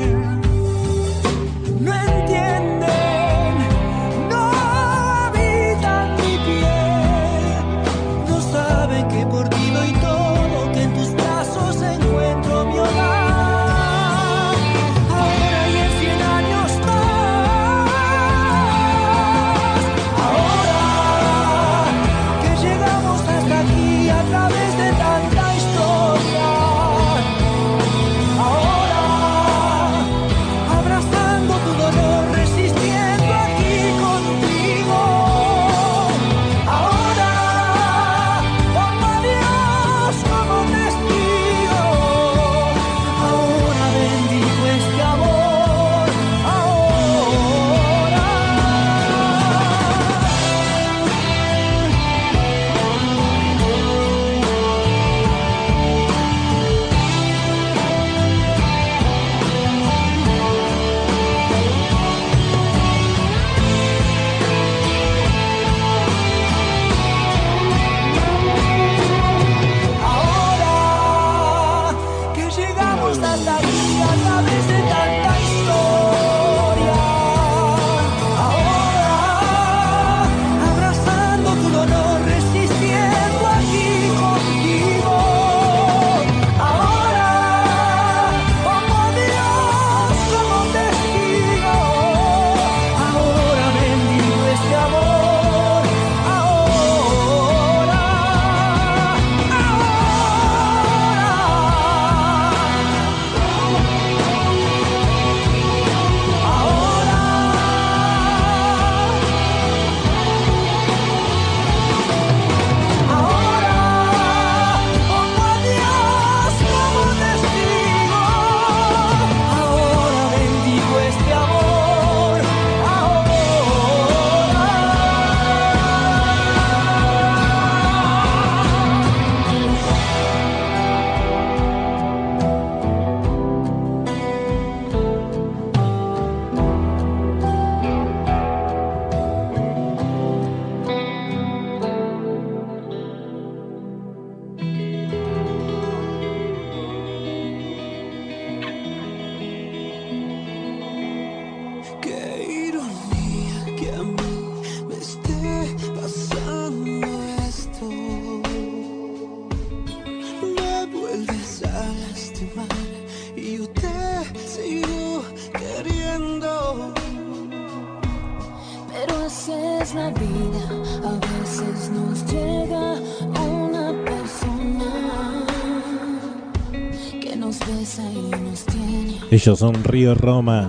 Ellos son Río Roma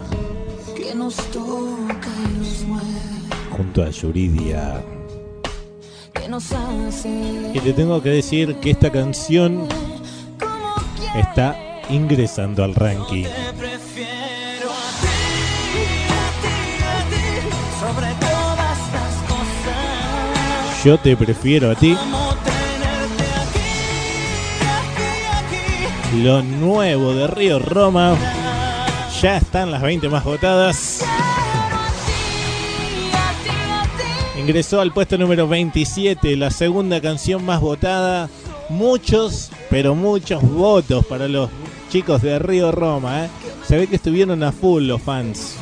que nos toca y nos mueve, junto a Yuridia. que nos hace Y te tengo que decir que esta canción está ingresando al ranking. sobre todas las cosas. Yo te prefiero a ti. Lo nuevo de Río Roma. Ya están las 20 más votadas. Ingresó al puesto número 27, la segunda canción más votada. Muchos, pero muchos votos para los chicos de Río Roma. ¿eh? Se ve que estuvieron a full los fans.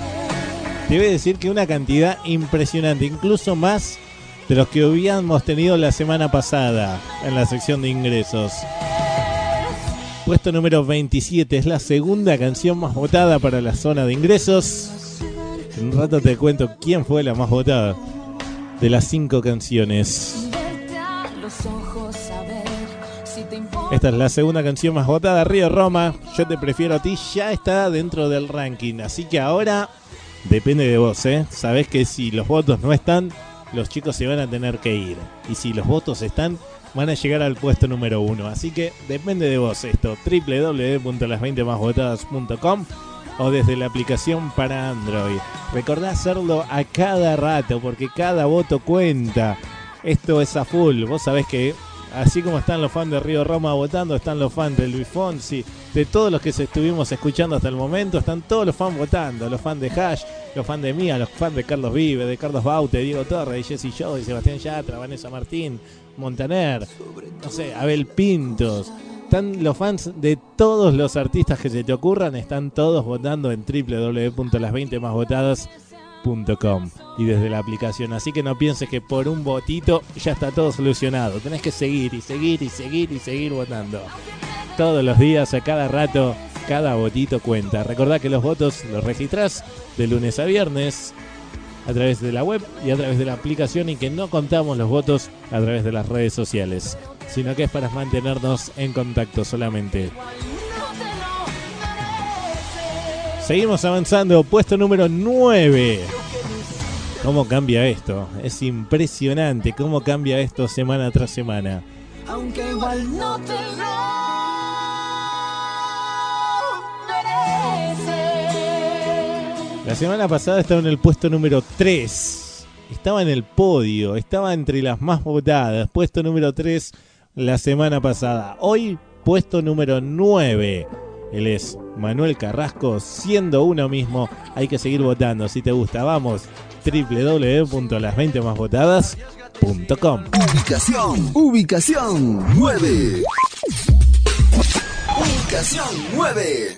Debe decir que una cantidad impresionante, incluso más de los que habíamos tenido la semana pasada en la sección de ingresos. Puesto número 27 es la segunda canción más votada para la zona de ingresos. En un rato te cuento quién fue la más votada de las cinco canciones. Esta es la segunda canción más votada, Río Roma. Yo te prefiero a ti, ya está dentro del ranking. Así que ahora depende de vos, ¿eh? Sabés que si los votos no están, los chicos se van a tener que ir. Y si los votos están, van a llegar al puesto número uno. Así que depende de vos esto. www.las20másvotadas.com o desde la aplicación para Android. Recordá hacerlo a cada rato porque cada voto cuenta. Esto es a full. Vos sabés que así como están los fans de Río Roma votando, están los fans de Luis Fonsi, de todos los que estuvimos escuchando hasta el momento, están todos los fans votando, los fans de Hash, los fans de Mía, los fans de Carlos Vive, de Carlos Baute, Diego Torres, Jesse Joy, Sebastián Yatra, Vanessa Martín, Montaner, no sé, Abel Pintos. Están los fans de todos los artistas que se te ocurran, están todos votando en www.las20másvotadas.com y desde la aplicación. Así que no pienses que por un votito ya está todo solucionado. Tenés que seguir y seguir y seguir y seguir votando. Todos los días, a cada rato, cada votito cuenta. Recordá que los votos los registrás de lunes a viernes a través de la web y a través de la aplicación y que no contamos los votos a través de las redes sociales, sino que es para mantenernos en contacto solamente. Seguimos avanzando, puesto número 9. ¿Cómo cambia esto? Es impresionante cómo cambia esto semana tras semana. Aunque igual no te La semana pasada estaba en el puesto número 3. Estaba en el podio, estaba entre las más votadas. Puesto número 3 la semana pasada. Hoy, puesto número 9. Él es Manuel Carrasco, siendo uno mismo. Hay que seguir votando si te gusta. Vamos, www.las20másvotadas.com. Ubicación, ubicación 9. Ubicación 9.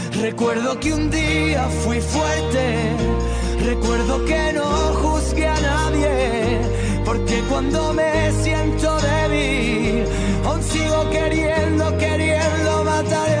Recuerdo que un día fui fuerte, recuerdo que no juzgué a nadie, porque cuando me siento débil, aún sigo queriendo, queriendo matarme.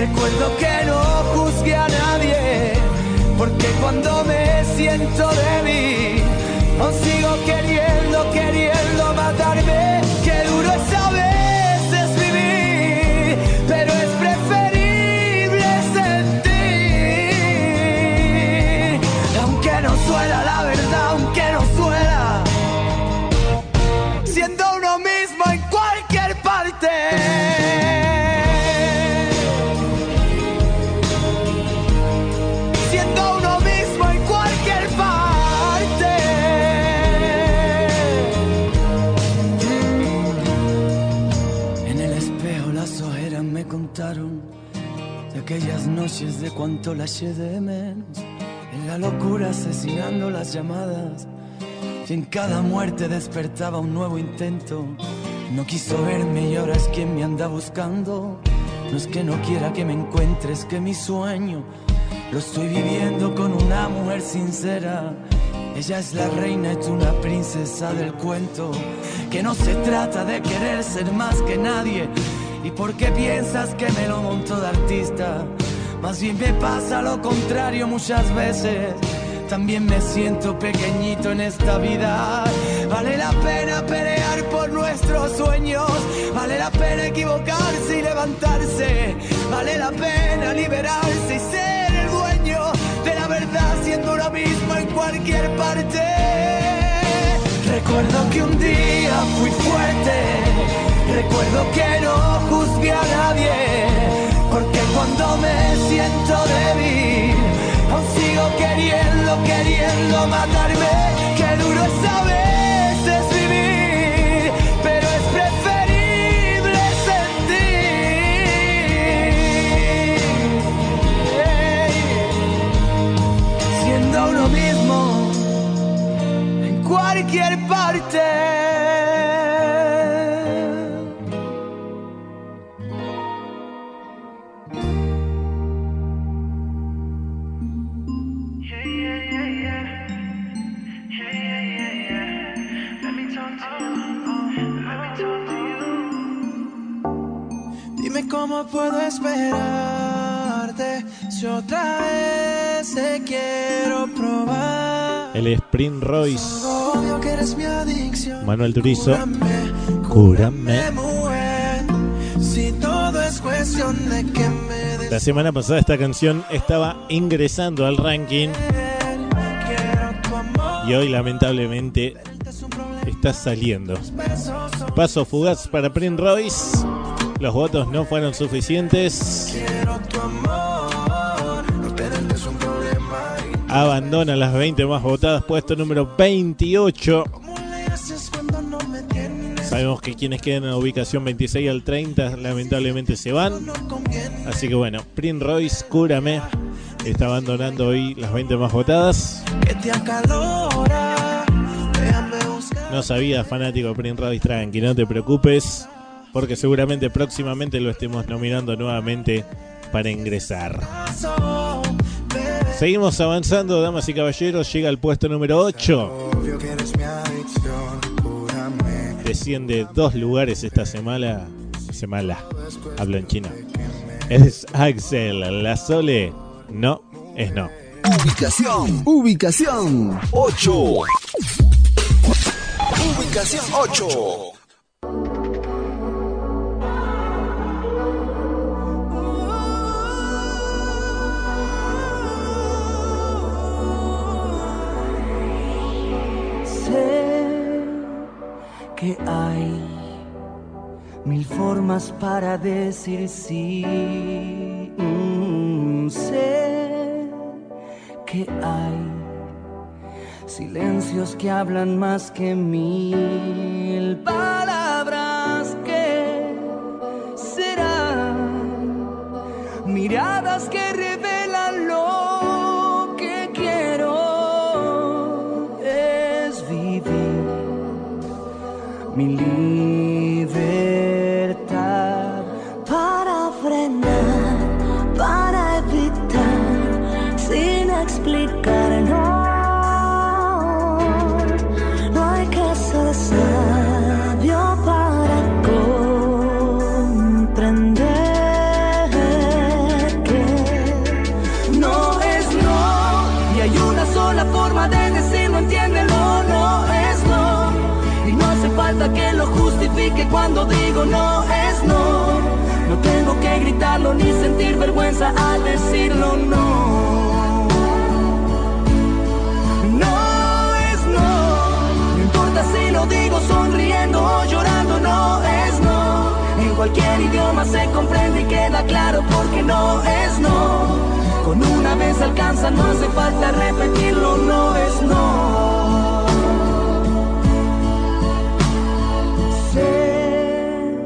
Recuerdo que no juzgué a nadie, porque cuando me siento débil, sigo noches de cuánto la eché de menos. En la locura asesinando las llamadas. Y en cada muerte despertaba un nuevo intento. No quiso verme y ahora es quien me anda buscando. No es que no quiera que me encuentres, que mi sueño lo estoy viviendo con una mujer sincera. Ella es la reina, es una princesa del cuento. Que no se trata de querer ser más que nadie. ¿Y por qué piensas que me lo monto de artista? Más bien me pasa lo contrario muchas veces. También me siento pequeñito en esta vida. Vale la pena pelear por nuestros sueños. Vale la pena equivocarse y levantarse. Vale la pena liberarse y ser el dueño de la verdad siendo uno mismo en cualquier parte. Recuerdo que un día fui fuerte. Recuerdo que no juzgué a nadie. Porque cuando me siento débil, aún sigo queriendo, queriendo matarme. Qué duro es a veces vivir, pero es preferible sentir. Siendo uno mismo en cualquier parte. Cómo puedo esperarte si otra vez te quiero probar. El Spring Royce. Manuel Turizo. Cúrame, Cúrame. mujer. Si todo es cuestión de que me La semana pasada esta canción estaba ingresando al ranking y hoy lamentablemente está saliendo. Paso fugaz para Prince Royce. Los votos no fueron suficientes. Abandona las 20 más votadas, puesto número 28. ¿Cómo le haces cuando no me tienes? Sabemos que quienes quedan en la ubicación 26 al 30 lamentablemente se van. Así que bueno, Prince Royce, cúrame. Está abandonando hoy las 20 más votadas. No sabía, fanático Prince Royce, tranqui, no te preocupes. Porque seguramente próximamente lo estemos nominando nuevamente para ingresar. Seguimos avanzando, damas y caballeros. Llega al puesto número 8. Obvio que eres mi adicción. Cúrame. Desciende dos lugares esta semana. Semana. Hablo en chino. Es Axel. La Sole. No, es no. Ubicación, ubicación 8. Ubicación 8. Mil formas para decir sí. Mm, sé que hay silencios que hablan más que mil palabras que serán miradas que revelan lo que quiero es vivir mi porque no es no. Con una vez alcanza, no hace falta repetirlo, no es no. Sé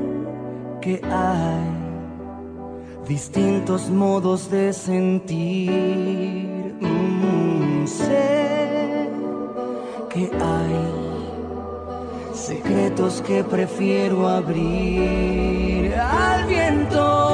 que hay distintos modos de sentir. Mm, sé que hay secretos que prefiero abrir al viento.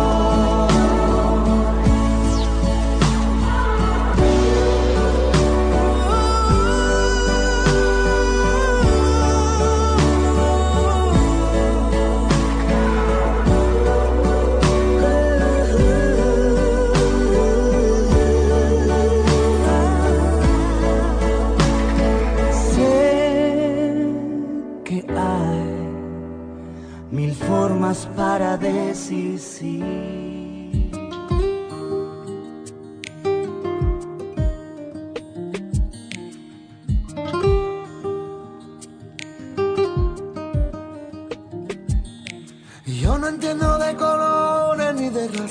Formas para sí. Yo no entiendo de colores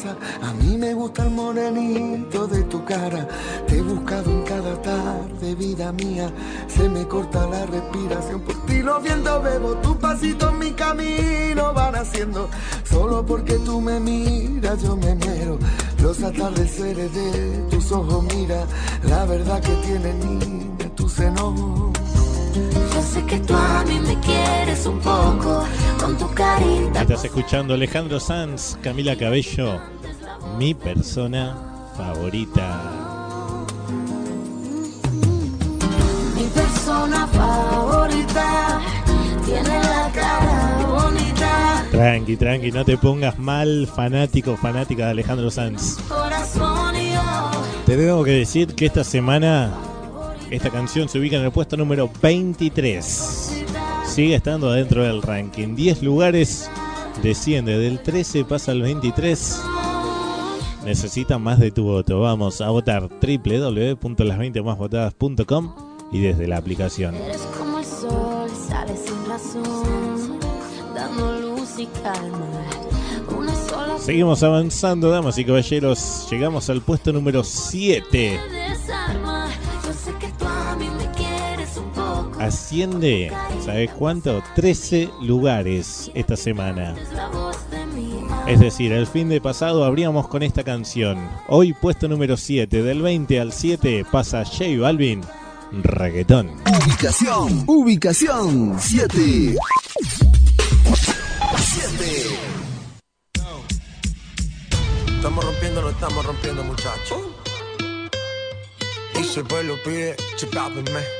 A mí me gusta el morenito de tu cara. Te he buscado en cada tarde, vida mía. Se me corta la respiración. Por ti los vientos bebo. Tus pasitos mi camino van haciendo. Solo porque tú me miras, yo me muero. Los atardeceres de tus ojos, mira. La verdad que tiene niña tu seno. Yo sé que tú a mí me quieres un poco con tu carita. Estás escuchando Alejandro Sanz, Camila Cabello, mi persona favorita. Mi persona favorita tiene la cara bonita, Tranqui, tranqui, no te pongas mal, fanático, fanática de Alejandro Sanz. Te tengo que decir que esta semana esta canción se ubica en el puesto número 23. Sigue estando dentro del ranking. 10 lugares, desciende del 13, pasa al 23. Necesita más de tu voto. Vamos a votar www.las20másvotadas.com y desde la aplicación. Eres como el sol, sale sin razón, dando luz y calma. Una sola Seguimos avanzando, damas y caballeros. Llegamos al puesto número 7. Asciende, ¿sabes cuánto? 13 lugares esta semana. Es la voz de mi Es decir, el fin de pasado abríamos con esta canción. Hoy puesto número 7, del 20 al 7 pasa J Balvin, reggaetón. Ubicación, ubicación 7. 7. Estamos rompiendo, no estamos rompiendo, muchachos. Y si el pueblo pide, chipápenme.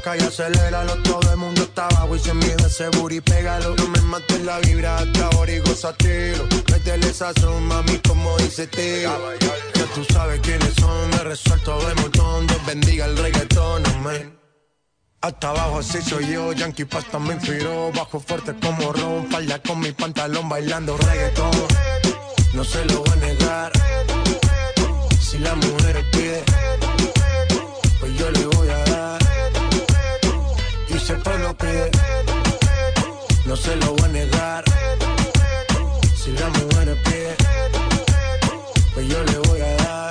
acá y aceléralo Todo el mundo está abajo y se mide ese booty, pégalo. No me mates la vibra hasta ahora y gozatelo. Métele esa son, mami, como dice tío Ya tú sabes quiénes son, me resuelto de montón. Dios bendiga el reggaetón, amén. Hasta abajo así soy yo, Yankee Pasta me inspiró Bajo fuerte como Ron, falda con mi pantalón bailando reggaetón. No se lo voy a negar. Si la mujer pide pues yo le voy. Si el pueblo pide, no se lo voy a negar. Si la mujer pide, pues yo le voy a dar.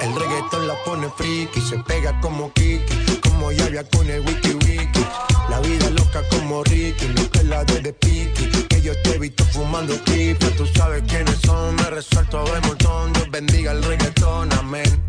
El reggaetón la pone friki, se pega como Kiki, como Yavia con el wiki wiki. La vida loca como Ricky, lo que la de de Piki. Que yo te he visto fumando tripa, tú sabes quiénes son, me resuelto de montón. Dios bendiga el reggaetón, amén.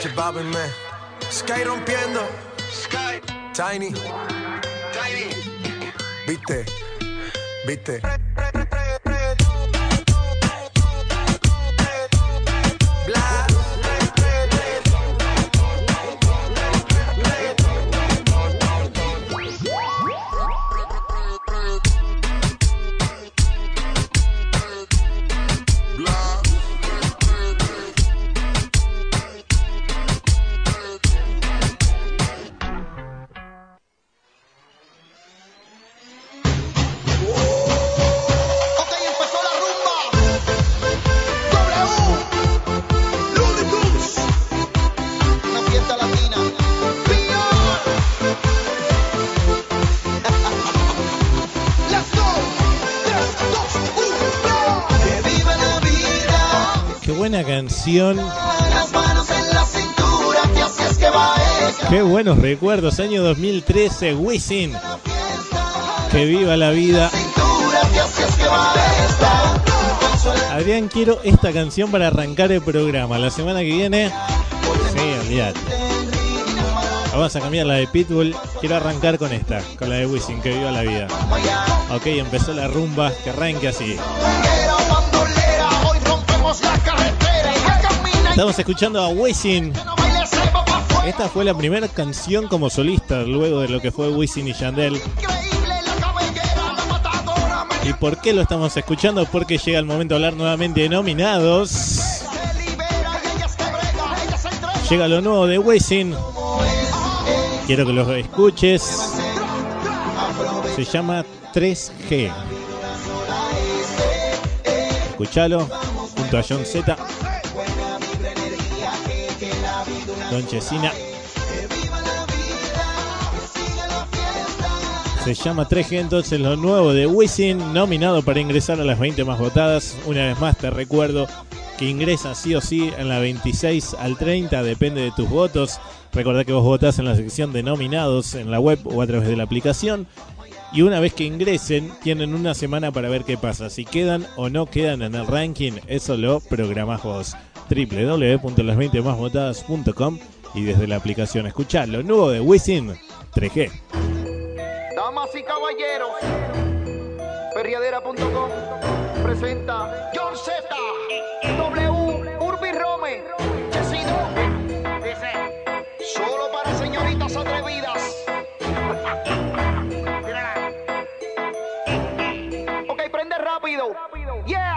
Chipápenme. Sky rompiendo. Sky. Tiny. Tiny. Viste. Viste. Qué buenos recuerdos. Año 2013, Wisin. Que viva la vida. Adrián, quiero esta canción para arrancar el programa. La semana que viene. Sí. Vamos a cambiar la de Pitbull. Quiero arrancar con esta, con la de Wisin, que viva la vida. Ok, empezó la rumba, que arranque así. Estamos escuchando a Wisin. Esta fue la primera canción como solista luego de lo que fue Wisin y Yandel. ¿Y por qué lo estamos escuchando? Porque llega el momento de hablar nuevamente de nominados. Llega lo nuevo de Wisin. Quiero que lo escuches. Se llama 3G. Escuchalo junto a John Z. Don Chesina. Se llama 3G entonces lo nuevo de Wisin, nominado para ingresar a las 20 más votadas. Una vez más te recuerdo que ingresa sí o sí en la 26 al 30, depende de tus votos. Recordá que vos votás en la sección de nominados en la web o a través de la aplicación. Y una vez que ingresen, tienen una semana para ver qué pasa. Si quedan o no quedan en el ranking, eso lo programás vos. www.las20másvotadas.com y desde la aplicación escuchá lo nuevo de Wisin 3G. Damas y caballeros, perriadera.com presenta John Z, W, Urbi Rome, Chesido. Solo para señoritas atrevidas. ok, prende rápido. Yeah.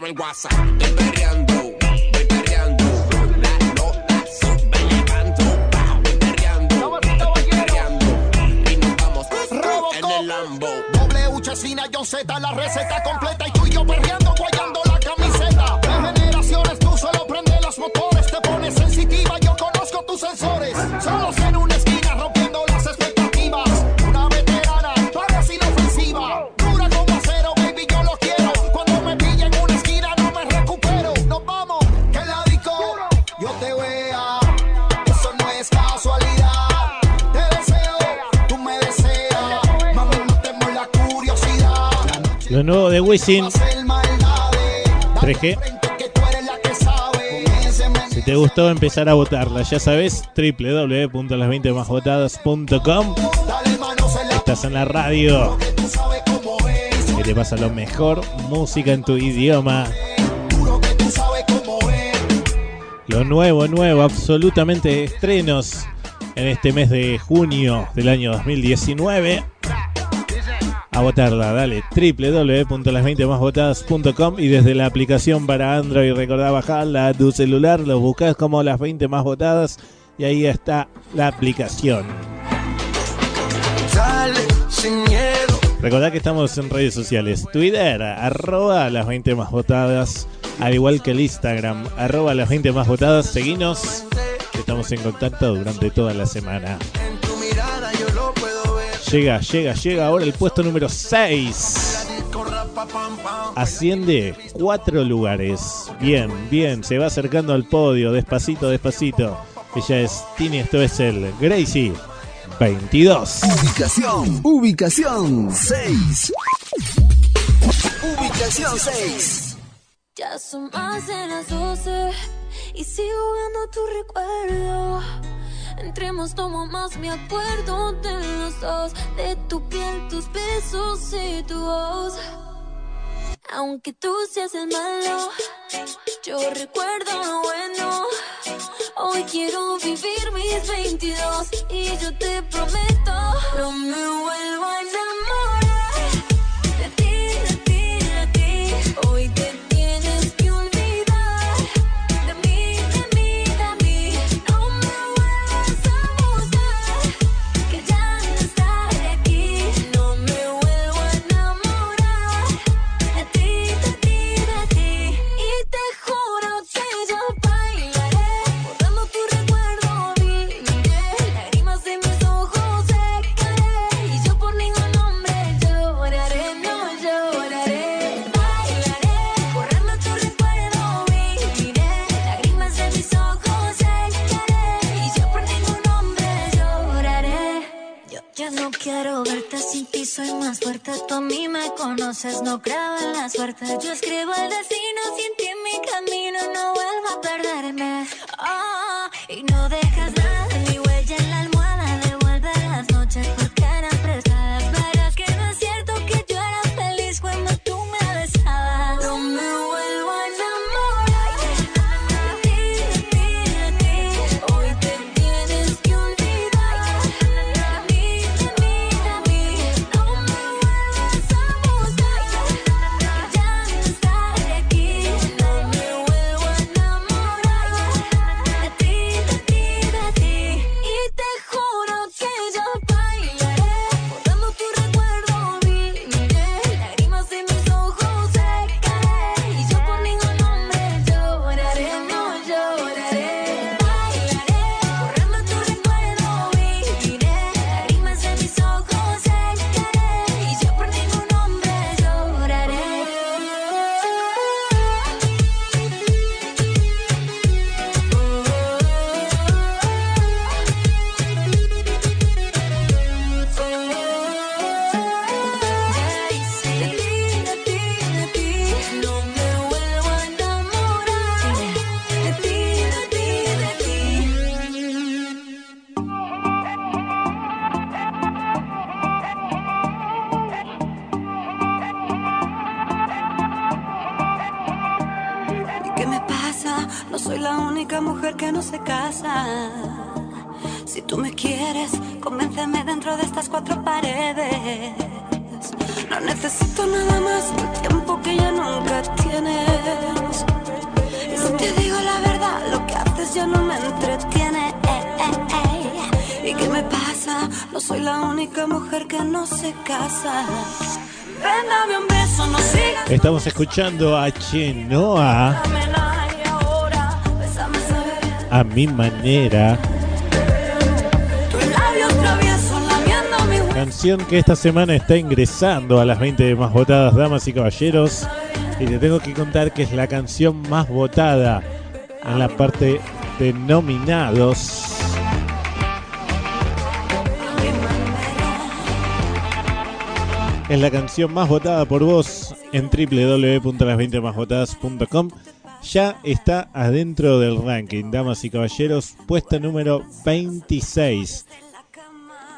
Tírame el WhatsApp. Estoy perreando, estoy perreando. La nota sube elevando. Bajo, estoy perreando. Estoy perreando. Y nos vamos en el Lambo. W Chesina, John Z, la receta completa y tú y yo perreando, guayando la camiseta. De generaciones tú solo prendes los motores, te pones sensitiva, yo conozco tus sensores. Solos ese meneo Si te gustó empezar a votarla, ya sabes, www.las20másvotadas.com. Estás en la radio. Que te pasa lo mejor, música en tu idioma. Lo nuevo, nuevo, absolutamente estrenos en este mes de junio del año 2019. A votarla, dale, www.las20másvotadas.com y desde la aplicación para Android, recordá bajarla a tu celular, lo buscas como las 20 más votadas y ahí está la aplicación. Dale, sin miedo. Recordá que estamos en redes sociales, Twitter, arroba las 20 más votadas, al igual que el Instagram, arroba las 20 más votadas, seguinos, estamos en contacto durante toda la semana. Llega, llega, llega ahora el puesto número 6. Asciende cuatro lugares. Bien, bien, se va acercando al podio, despacito, despacito. Ella es Tini, esto es el Gracie 22. Ubicación, ubicación 6. Ubicación 6. Ya son más de las 12 y sigo viendo tu recuerdo. Entremos, tomo más, me acuerdo de los dos, de tu piel, tus besos y tu voz. Aunque tú seas el malo, yo recuerdo lo bueno. Hoy quiero vivir mis 22 y yo te prometo, no me vuelvo a enamorar. Soy más fuerte. Tú a mí me conoces, no creo la suerte. Yo escribo el destino sin ti en mi camino, no vuelvo a perderme. Oh, y no dejas nada única mujer que no se casa. Ven, dame un beso, no sigas. Estamos escuchando a Chenoa a mi manera. Canción que esta semana está ingresando a las 20 más votadas, damas y caballeros. Y te tengo que contar que es la canción más votada en la parte de nominados. Es la canción más votada por vos en www.las20másvotadas.com. Ya está adentro del ranking, damas y caballeros, puesta número 26.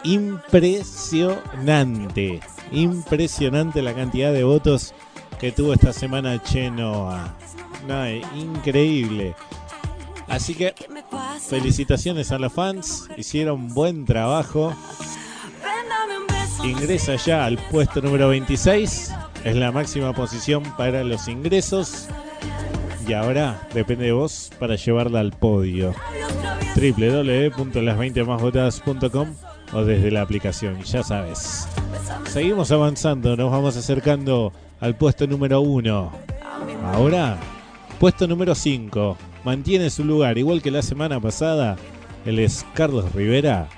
Impresionante, impresionante la cantidad de votos que tuvo esta semana Chenoa. No, increíble. Así que felicitaciones a los fans, hicieron buen trabajo. Ingresa ya al puesto número 26, es la máxima posición para los ingresos. Y ahora depende de vos para llevarla al podio. www.las20másvotadas.com o desde la aplicación, ya sabes. Seguimos avanzando, nos vamos acercando al puesto número 1. Ahora, puesto número 5. Mantiene su lugar, igual que la semana pasada. Él es Carlos Rivera.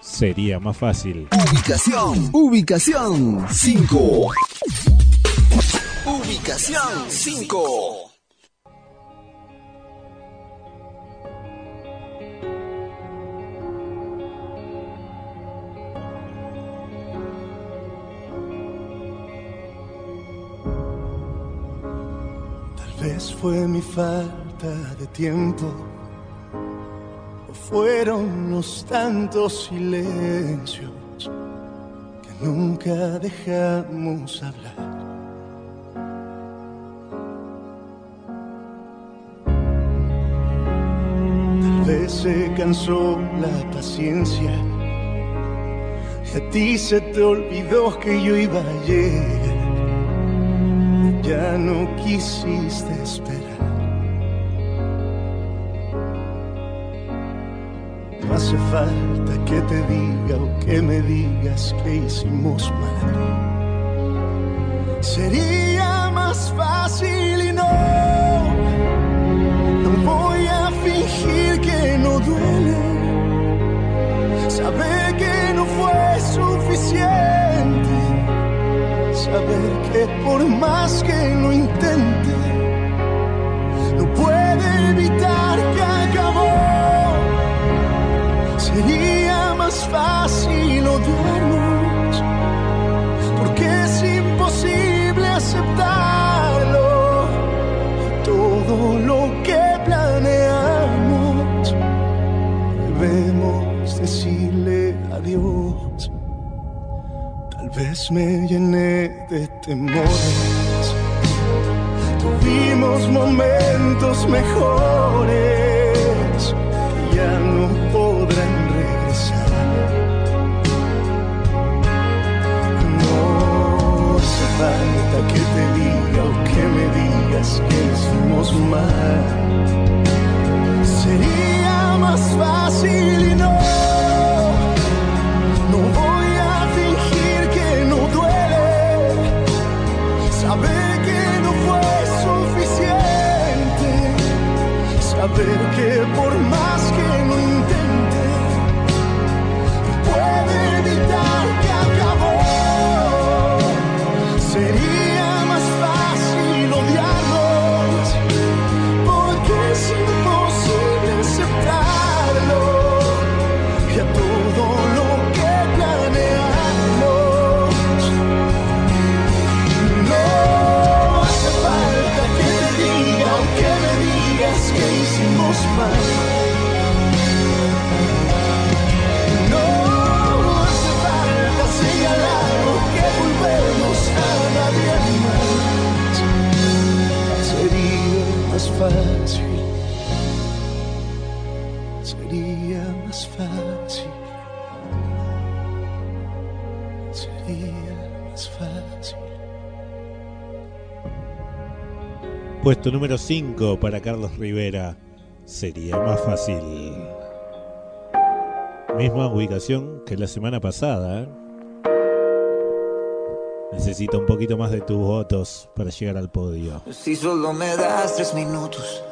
Sería más fácil. Ubicación, ubicación 5. Ubicación 5. Tal vez fue mi falta de tiempo, fueron los tantos silencios que nunca dejamos hablar. Tal vez se cansó la paciencia y a ti se te olvidó que yo iba a llegar ya no quisiste esperar. Hace falta que te diga o que me digas que hicimos mal. Sería más fácil y no, no voy a fingir que no duele. Saber que no fue suficiente saber que por más que lo intente, no puede evitar más fácil odiarnos, porque es imposible aceptarlo. Todo lo que planeamos, debemos decirle adiós. Tal vez me llené de temores, tuvimos momentos mejores ya no podrán falta que te diga o que me digas que hicimos mal. Sería más fácil y no. No voy a fingir que no duele. Saber que no fue suficiente. Saber que por más fácil. Sería más fácil. Sería más fácil. Puesto número 5 para Carlos Rivera. Sería más fácil. Misma ubicación que la semana pasada. ¿eh? Necesito un poquito más de tus votos para llegar al podio. Si solo me das tres minutos,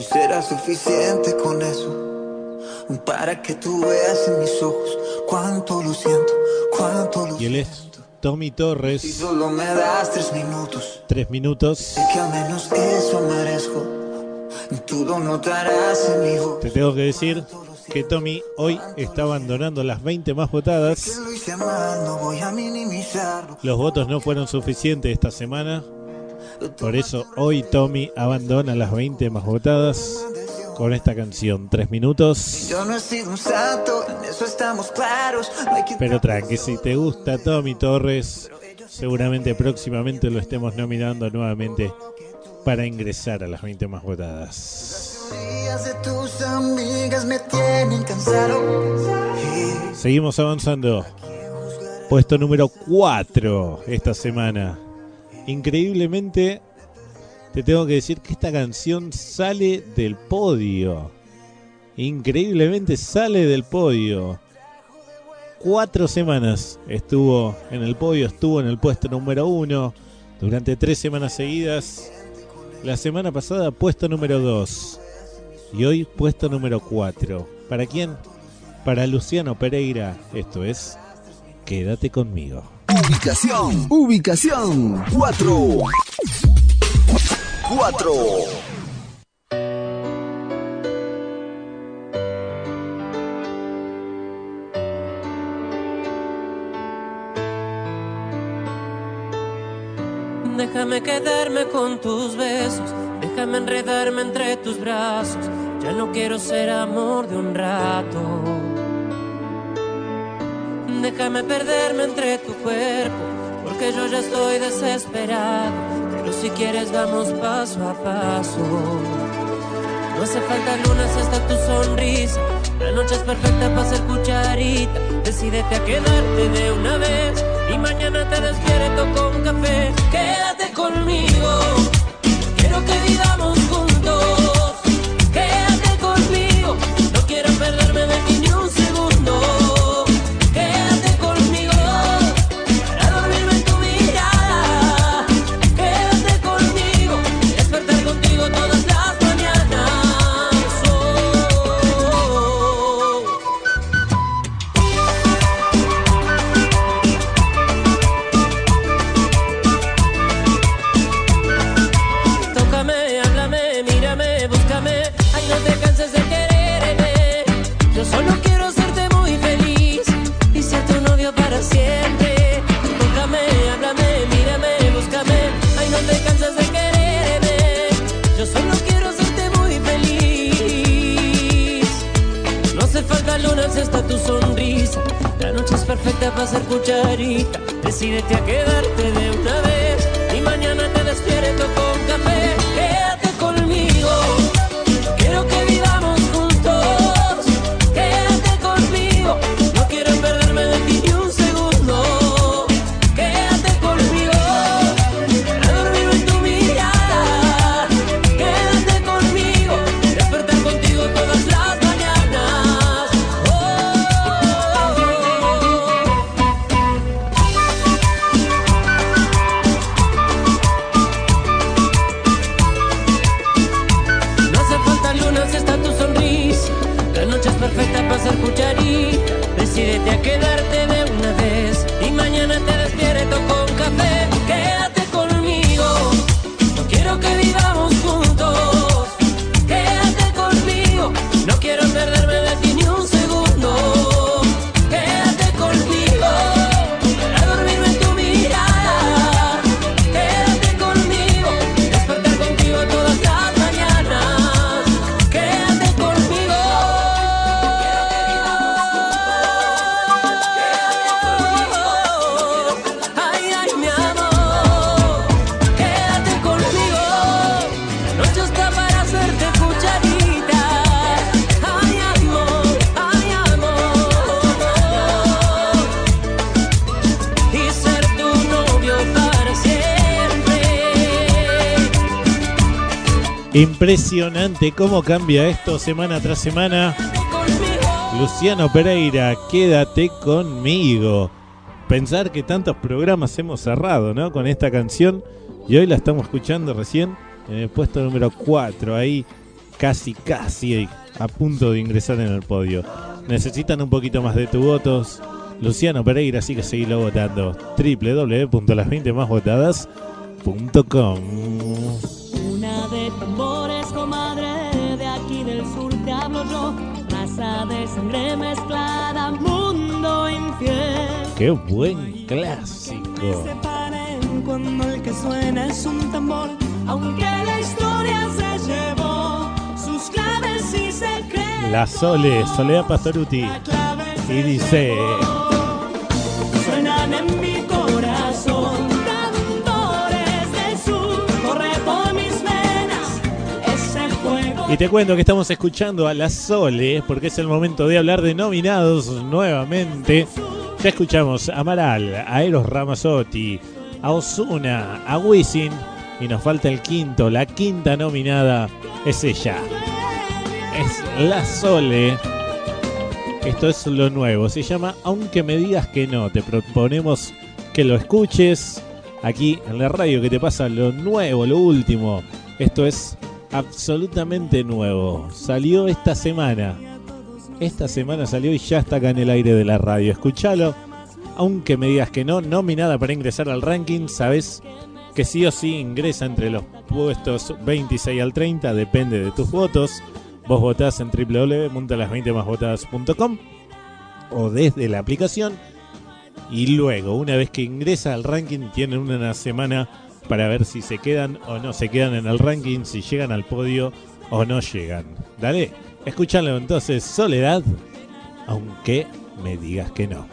será suficiente con eso. Para que tú veas en mis ojos cuánto lo siento, cuánto lo Y él es Tommy Si Torres. solo me das tres minutos, Tres minutos. sé que al menos eso merezco. Tú lo notarás en mi voz. Te tengo que decir que Tommy hoy está abandonando las 20 más votadas. Los votos no fueron suficientes esta semana. Por eso hoy Tommy abandona las 20 más votadas con esta canción. Tres minutos. Pero tranqui, si te gusta Tommy Torres, seguramente próximamente lo estemos nominando nuevamente para ingresar a las 20 más votadas. Seguimos avanzando. Puesto número 4 esta semana. Increíblemente, te tengo que decir que esta canción sale del podio. Increíblemente sale del podio. Cuatro semanas estuvo en el podio, estuvo en el puesto número 1 durante tres semanas seguidas. La semana pasada puesto número 2 y hoy puesto número 4. ¿Para quién? Para Luciano Pereira. Esto es Quédate conmigo. Ubicación, ubicación 4. 4. Déjame quedarme con tus besos, déjame enredarme entre tus brazos. Ya no quiero ser amor de un rato. Déjame perderme entre tu cuerpo, porque yo ya estoy desesperado. Pero si quieres vamos paso a paso. No hace falta lunas hasta tu sonrisa. La noche es perfecta para ser cucharita. Decídete a quedarte de una vez y mañana te despierto con café. Quédate conmigo. Quiero que vivamos juntos. Impresionante cómo cambia esto semana tras semana. Luciano Pereira, quédate conmigo. Pensar que tantos programas hemos cerrado, ¿no? Con esta canción. Y hoy la estamos escuchando recién en el puesto número 4. Ahí casi, casi a punto de ingresar en el podio. Necesitan un poquito más de tus votos. Luciano Pereira, así que seguilo votando. www.las20másvotadas.com Qué buen clásico. Cuando el que suena es un tambor. Aunque la historia se llevó sus claves y secretos. La Sole, Soledad Pastoruti. Y dice. Suenan en mi corazón. Y te cuento que estamos escuchando a la Sole, porque es el momento de hablar de nominados nuevamente. Ya escuchamos a Amaral, a Eros Ramazzotti, a Osuna, a Wisin, y nos falta el quinto, la quinta nominada es ella. Es la Sole. Esto es lo nuevo, se llama Aunque me digas que no, te proponemos que lo escuches aquí en la radio que te pasa lo nuevo, lo último. Esto es absolutamente nuevo. Salió esta semana. Esta semana salió y ya está acá en el aire de la radio. Escúchalo. Aunque me digas que no, nominada para ingresar al ranking, sabes que sí o sí ingresa entre los puestos 26 al 30, depende de tus votos. Vos votás en www.las20másvotadas.com o desde la aplicación. Y luego, una vez que ingresa al ranking, tienen una semana para ver si se quedan o no se quedan en el ranking, si llegan al podio o no llegan. Dale, escúchalo entonces, Soledad, aunque me digas que no.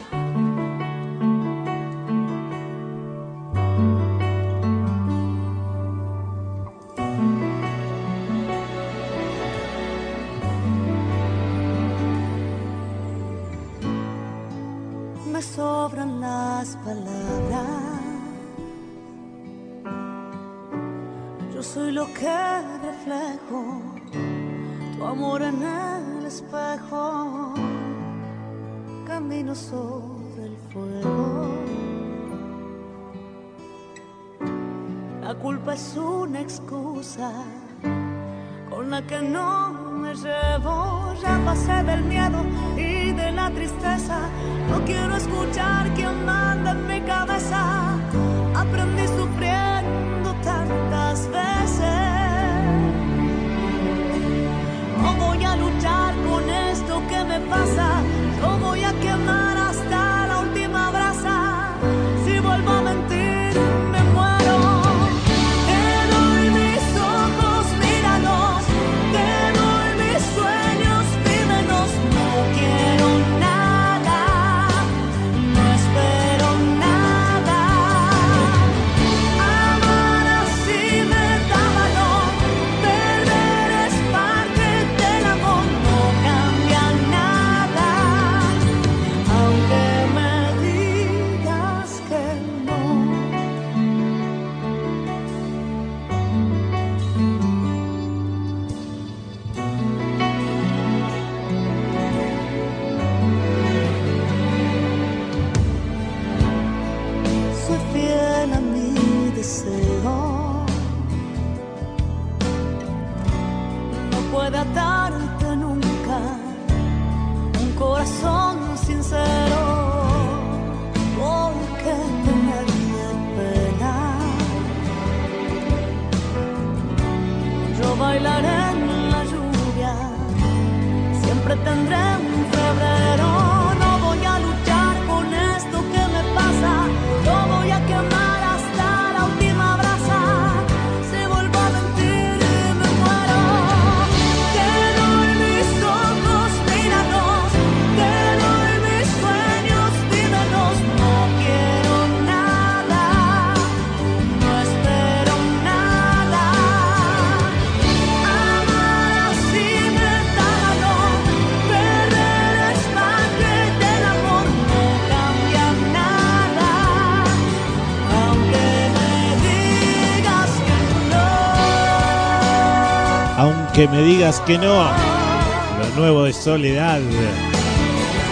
Aunque me digas que no. Lo nuevo de Soledad.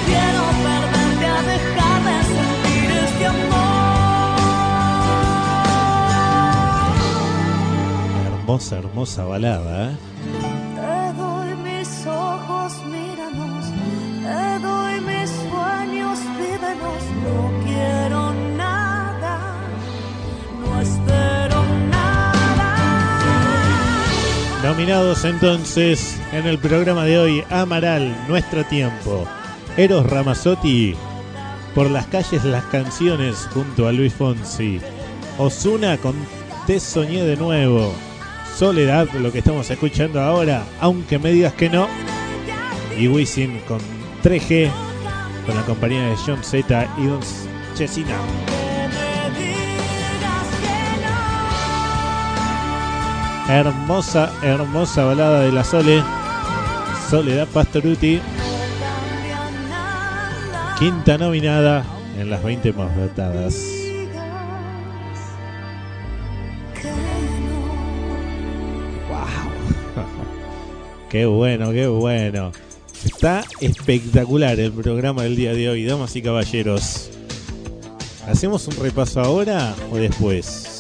Quiero perderte a dejar de sentir este amor. Hermosa, hermosa balada. Nominados entonces en el programa de hoy Amaral, Nuestro Tiempo, Eros Ramazzotti, Por las calles las canciones junto a Luis Fonsi, Osuna con Te soñé de nuevo, Soledad, lo que estamos escuchando ahora, aunque me digas que no, y Wisin con 3G, con la compañía de John Z y Don Chesina. Hermosa, hermosa balada de la Sole. Soledad Pastoruti. Quinta nominada en las 20 más votadas. Wow. Qué bueno, qué bueno. Está espectacular el programa del día de hoy, damas y caballeros. ¿Hacemos un repaso ahora o después?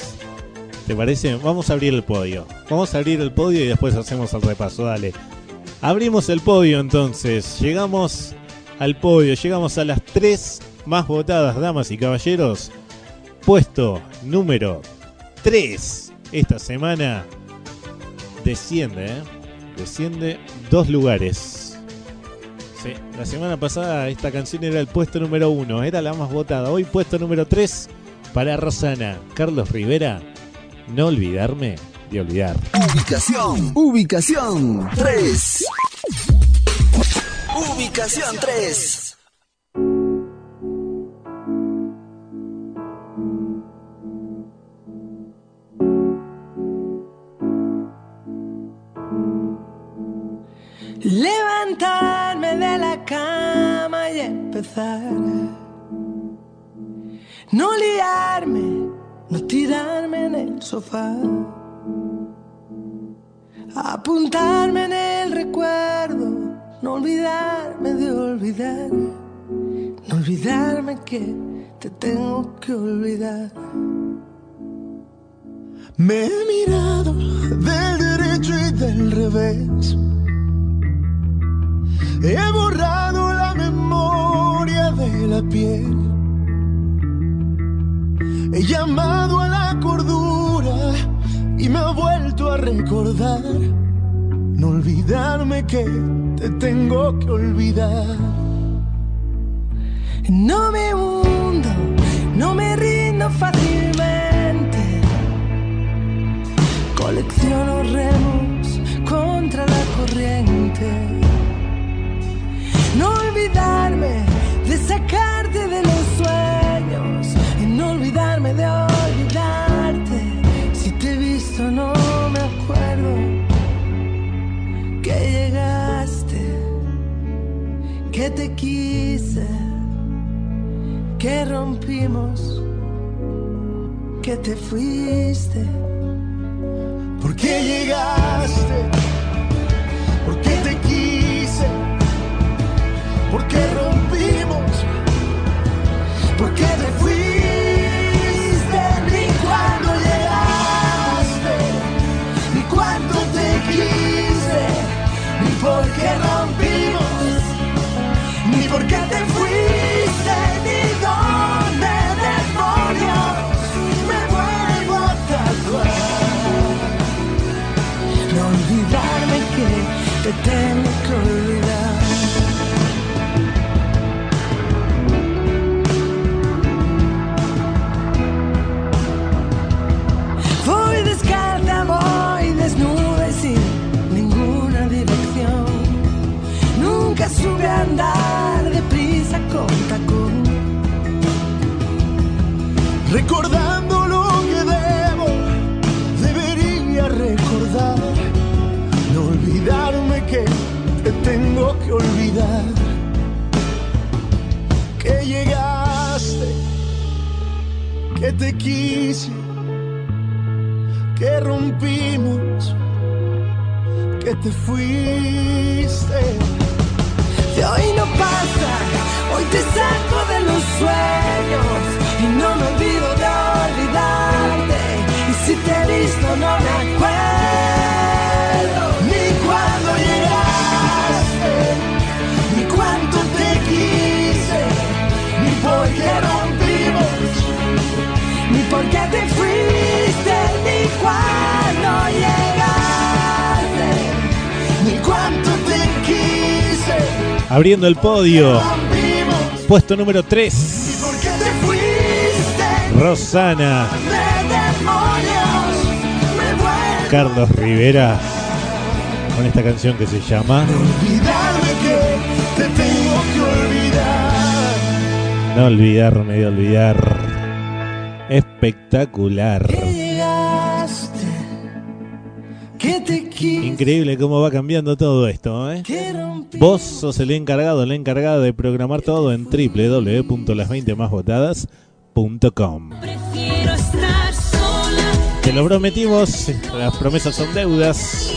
¿Te parece? Vamos a abrir el podio. Vamos a abrir el podio y después hacemos el repaso. Dale. Abrimos el podio entonces. Llegamos al podio. Llegamos a las tres más votadas, damas y caballeros. Puesto número 3. Esta semana desciende, ¿eh? Desciende dos lugares. Sí, la semana pasada esta canción era el puesto número 1. Era la más votada. Hoy puesto número 3 para Rosana. Carlos Rivera. No olvidarme de olvidar. Ubicación, ubicación 3. Ubicación 3. Levantarme de la cama y empezar. No liarme, no tirarme en el sofá. Apuntarme en el recuerdo, no olvidarme de olvidar. No olvidarme que te tengo que olvidar. Me he mirado del derecho y del revés. He borrado la memoria de la piel. He llamado a la cordura y me he vuelto a recordar. No olvidarme que te tengo que olvidar. No me hundo, no me rindo fácilmente. Colecciono remos contra la corriente. No olvidarme de sacarte de los sueños de olvidarte. Si te he visto no me acuerdo que llegaste, que te quise, que rompimos, que te fuiste. ¿Por qué llegaste? ¿Por qué te quise? ¿Por qué rompimos? ¿Por qué te fuiste? por qué rompimos, ni por qué te fuiste, ni dónde demonios me vuelvo a tatuar. No olvidarme que te tengo que olvidar. Recordando lo que debo, debería recordar, no olvidarme que te tengo que olvidar, que llegaste, que te quise, que rompimos, que te fuiste. De hoy no pasa, hoy te saco de los sueños y no me olvido de olvidarte. Y si te he visto no me acuerdo Ni cuando llegaste, ni cuánto te quise, ni por qué rompimos, ni por qué te fuiste, ni cuando llegaste, ni cuánto te quise, Abriendo el podio. Puesto número 3. por qué te fuiste, Rosana. Carlos Rivera. Con esta canción que se llama. No olvidarme de olvidar. Espectacular. Increíble cómo va cambiando todo esto, ¿eh? Vos sos el encargado, la encargada de programar todo en www.las20másvotadas.com. Prefiero estar sola Te lo prometimos, las promesas son deudas.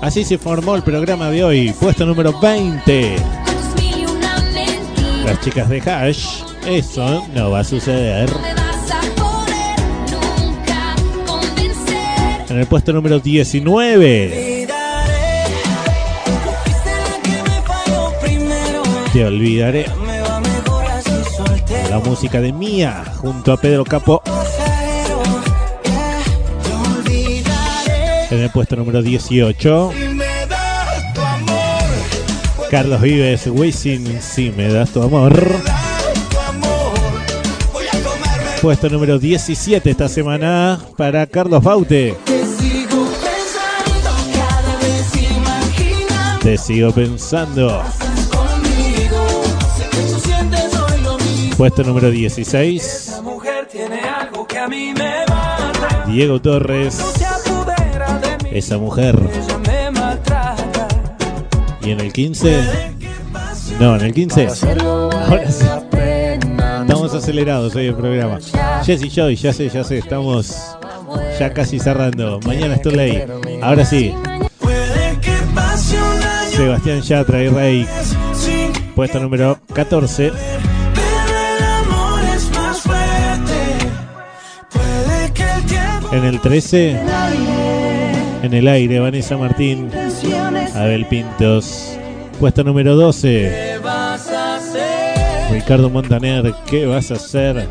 Así se formó el programa de hoy, puesto número 20. con tus mil y una mentiras. Las chicas de Hash, eso no va a suceder. En el puesto número 19, te olvidaré. La música de Mía junto a Pedro Capo. En el puesto número 18, si me das tu amor. Carlos Vives, Wisin, si me das tu amor. Puesto número 17 esta semana para Carlos Baute. Te sigo pensando Puesto número 16, Esa mujer tiene algo que a mí me mata. Diego Torres. Esa mujer. Y en el 15, no, en el 15, ahora sí. Estamos acelerados hoy el programa. Jessy Joy, ya sé, ya sé, estamos ya casi cerrando. Mañana estoy ley. Ahora sí, Sebastián Yatra y Rey. Puesto número 14. En el 13, en el aire, Vanessa Martín, Abel Pintos. Puesto número 12, ¿Qué vas a hacer? Ricardo Montaner. ¿Qué vas a hacer?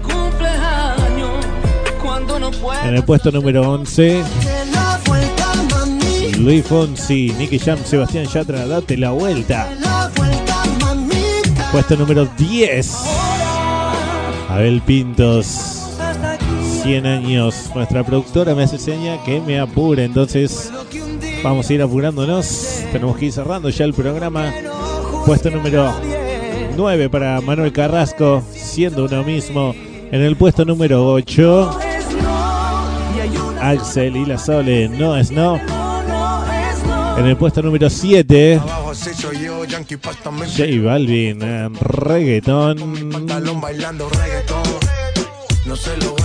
En el puesto número 11, De la vuelta, mami. Luis Fonsi, Nicky Jam, Sebastián Yatra. Date la vuelta. Puesto número 10, Abel Pintos. Hasta aquí. 100 años. Nuestra productora me hace seña que me apure, entonces vamos a ir apurándonos. Tenemos que ir cerrando ya el programa. Puesto número 9 para Manuel Carrasco, siendo uno mismo. En el puesto número 8, Es no. Y hay una Axel y la Sole, no es no. En el puesto número 7, Abajo así soy yo, Yankee Pasta me J Balvin, en reggaetón. No se lo.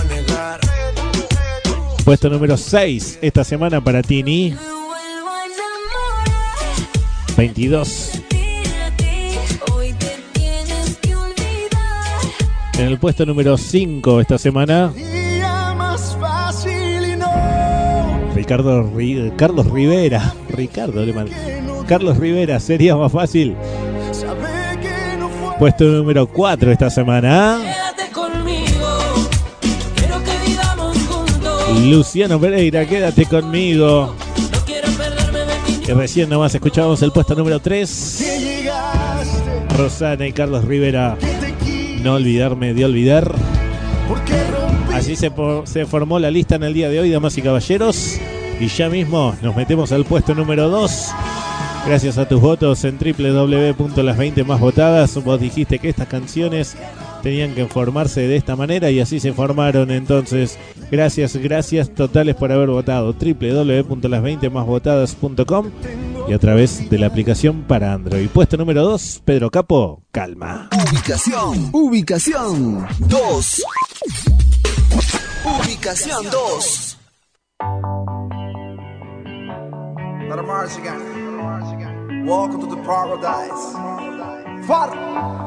Puesto número 6 esta semana para Tini. Me vuelvo a enamorar 22. de ti. Hoy te tienes que olvidar. En el puesto número 5 esta semana. Ricardo Ri- Carlos Rivera. Ricardo Alemán. Carlos Rivera, sería más fácil. Puesto número 4 esta semana. Luciano Pereira, quédate conmigo. Y recién nomás escuchábamos el puesto número 3. Que llegaste, Rosana y Carlos Rivera. que No olvidarme de olvidar. Así se, formó la lista en el día de hoy, damas y caballeros. Y ya mismo nos metemos al puesto número 2. Gracias a tus votos en www.las20 más votadas, vos dijiste que estas canciones tenían que formarse de esta manera y así se formaron. Entonces, gracias, gracias totales por haber votado www.las20másvotadas.com y a través de la aplicación para Android. Puesto número 2, Pedro Capo, calma. Ubicación, ubicación 2. Ubicación 2. Let 'em march again. Welcome to the paradise. Far.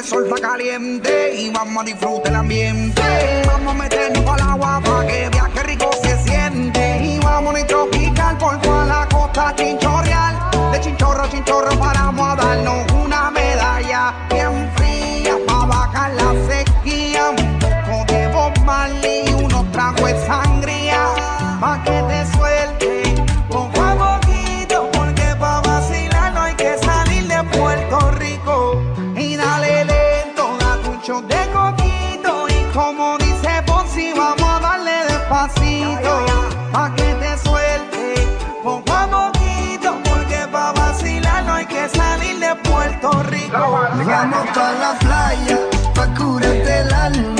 El sol está caliente y vamos a disfrutar el ambiente. Vamos a meternos al agua para que viaje rico se siente. Y vamos a tropical por toda la costa chinchorreal. De chinchorro a chinchorro paramos a darnos Vamos pa la playa, pa curarte el alma.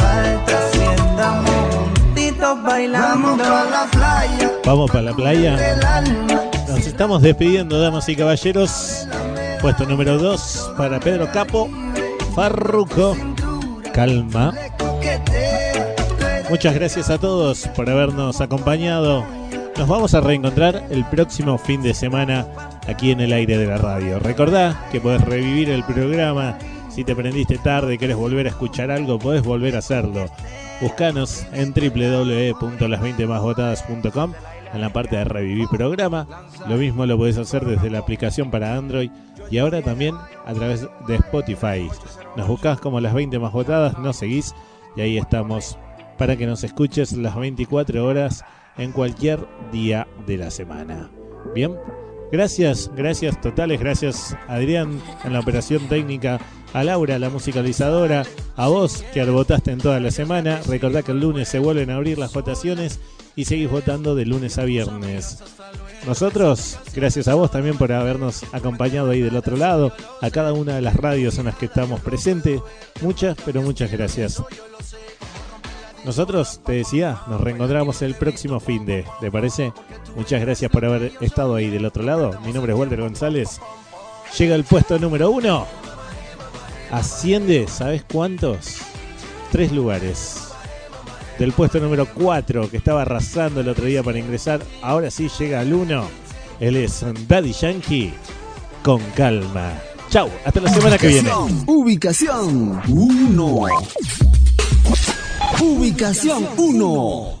bailando. Vamos pa la playa, Vamos para la playa. Nos estamos despidiendo, damas y caballeros. Puesto número 2 para Pedro Capo. Farruco. Calma. Muchas gracias a todos por habernos acompañado. Nos vamos a reencontrar el próximo fin de semana aquí en el aire de la radio. Recordá que podés revivir el programa. Si te prendiste tarde y querés volver a escuchar algo, podés volver a hacerlo. Buscanos en www.las20másvotadas.com en la parte de revivir programa. Lo mismo lo podés hacer desde la aplicación para Android y ahora también a través de Spotify. Nos buscás como las 20 más votadas, nos seguís y ahí estamos para que nos escuches las 24 horas en cualquier día de la semana. Bien, gracias, gracias totales, gracias Adrián en la operación técnica, a Laura, la musicalizadora, a vos que votaste en toda la semana. Recordá que el lunes se vuelven a abrir las votaciones y seguís votando de lunes a viernes. Nosotros, gracias a vos también por habernos acompañado ahí del otro lado, a cada una de las radios en las que estamos presentes. Muchas, pero muchas gracias. Nosotros, te decía, nos reencontramos el próximo fin de, ¿te parece? Muchas gracias por haber estado ahí del otro lado. Mi nombre es Walter González. Llega el puesto número uno asciende, ¿sabes cuántos? Tres lugares. Del puesto número 4, que estaba arrasando el otro día para ingresar, ahora sí llega al 1. Él es Daddy Yankee con calma. Chau, hasta la semana que viene. Ubicación 1. Ubicación 1.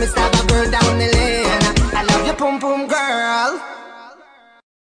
promise I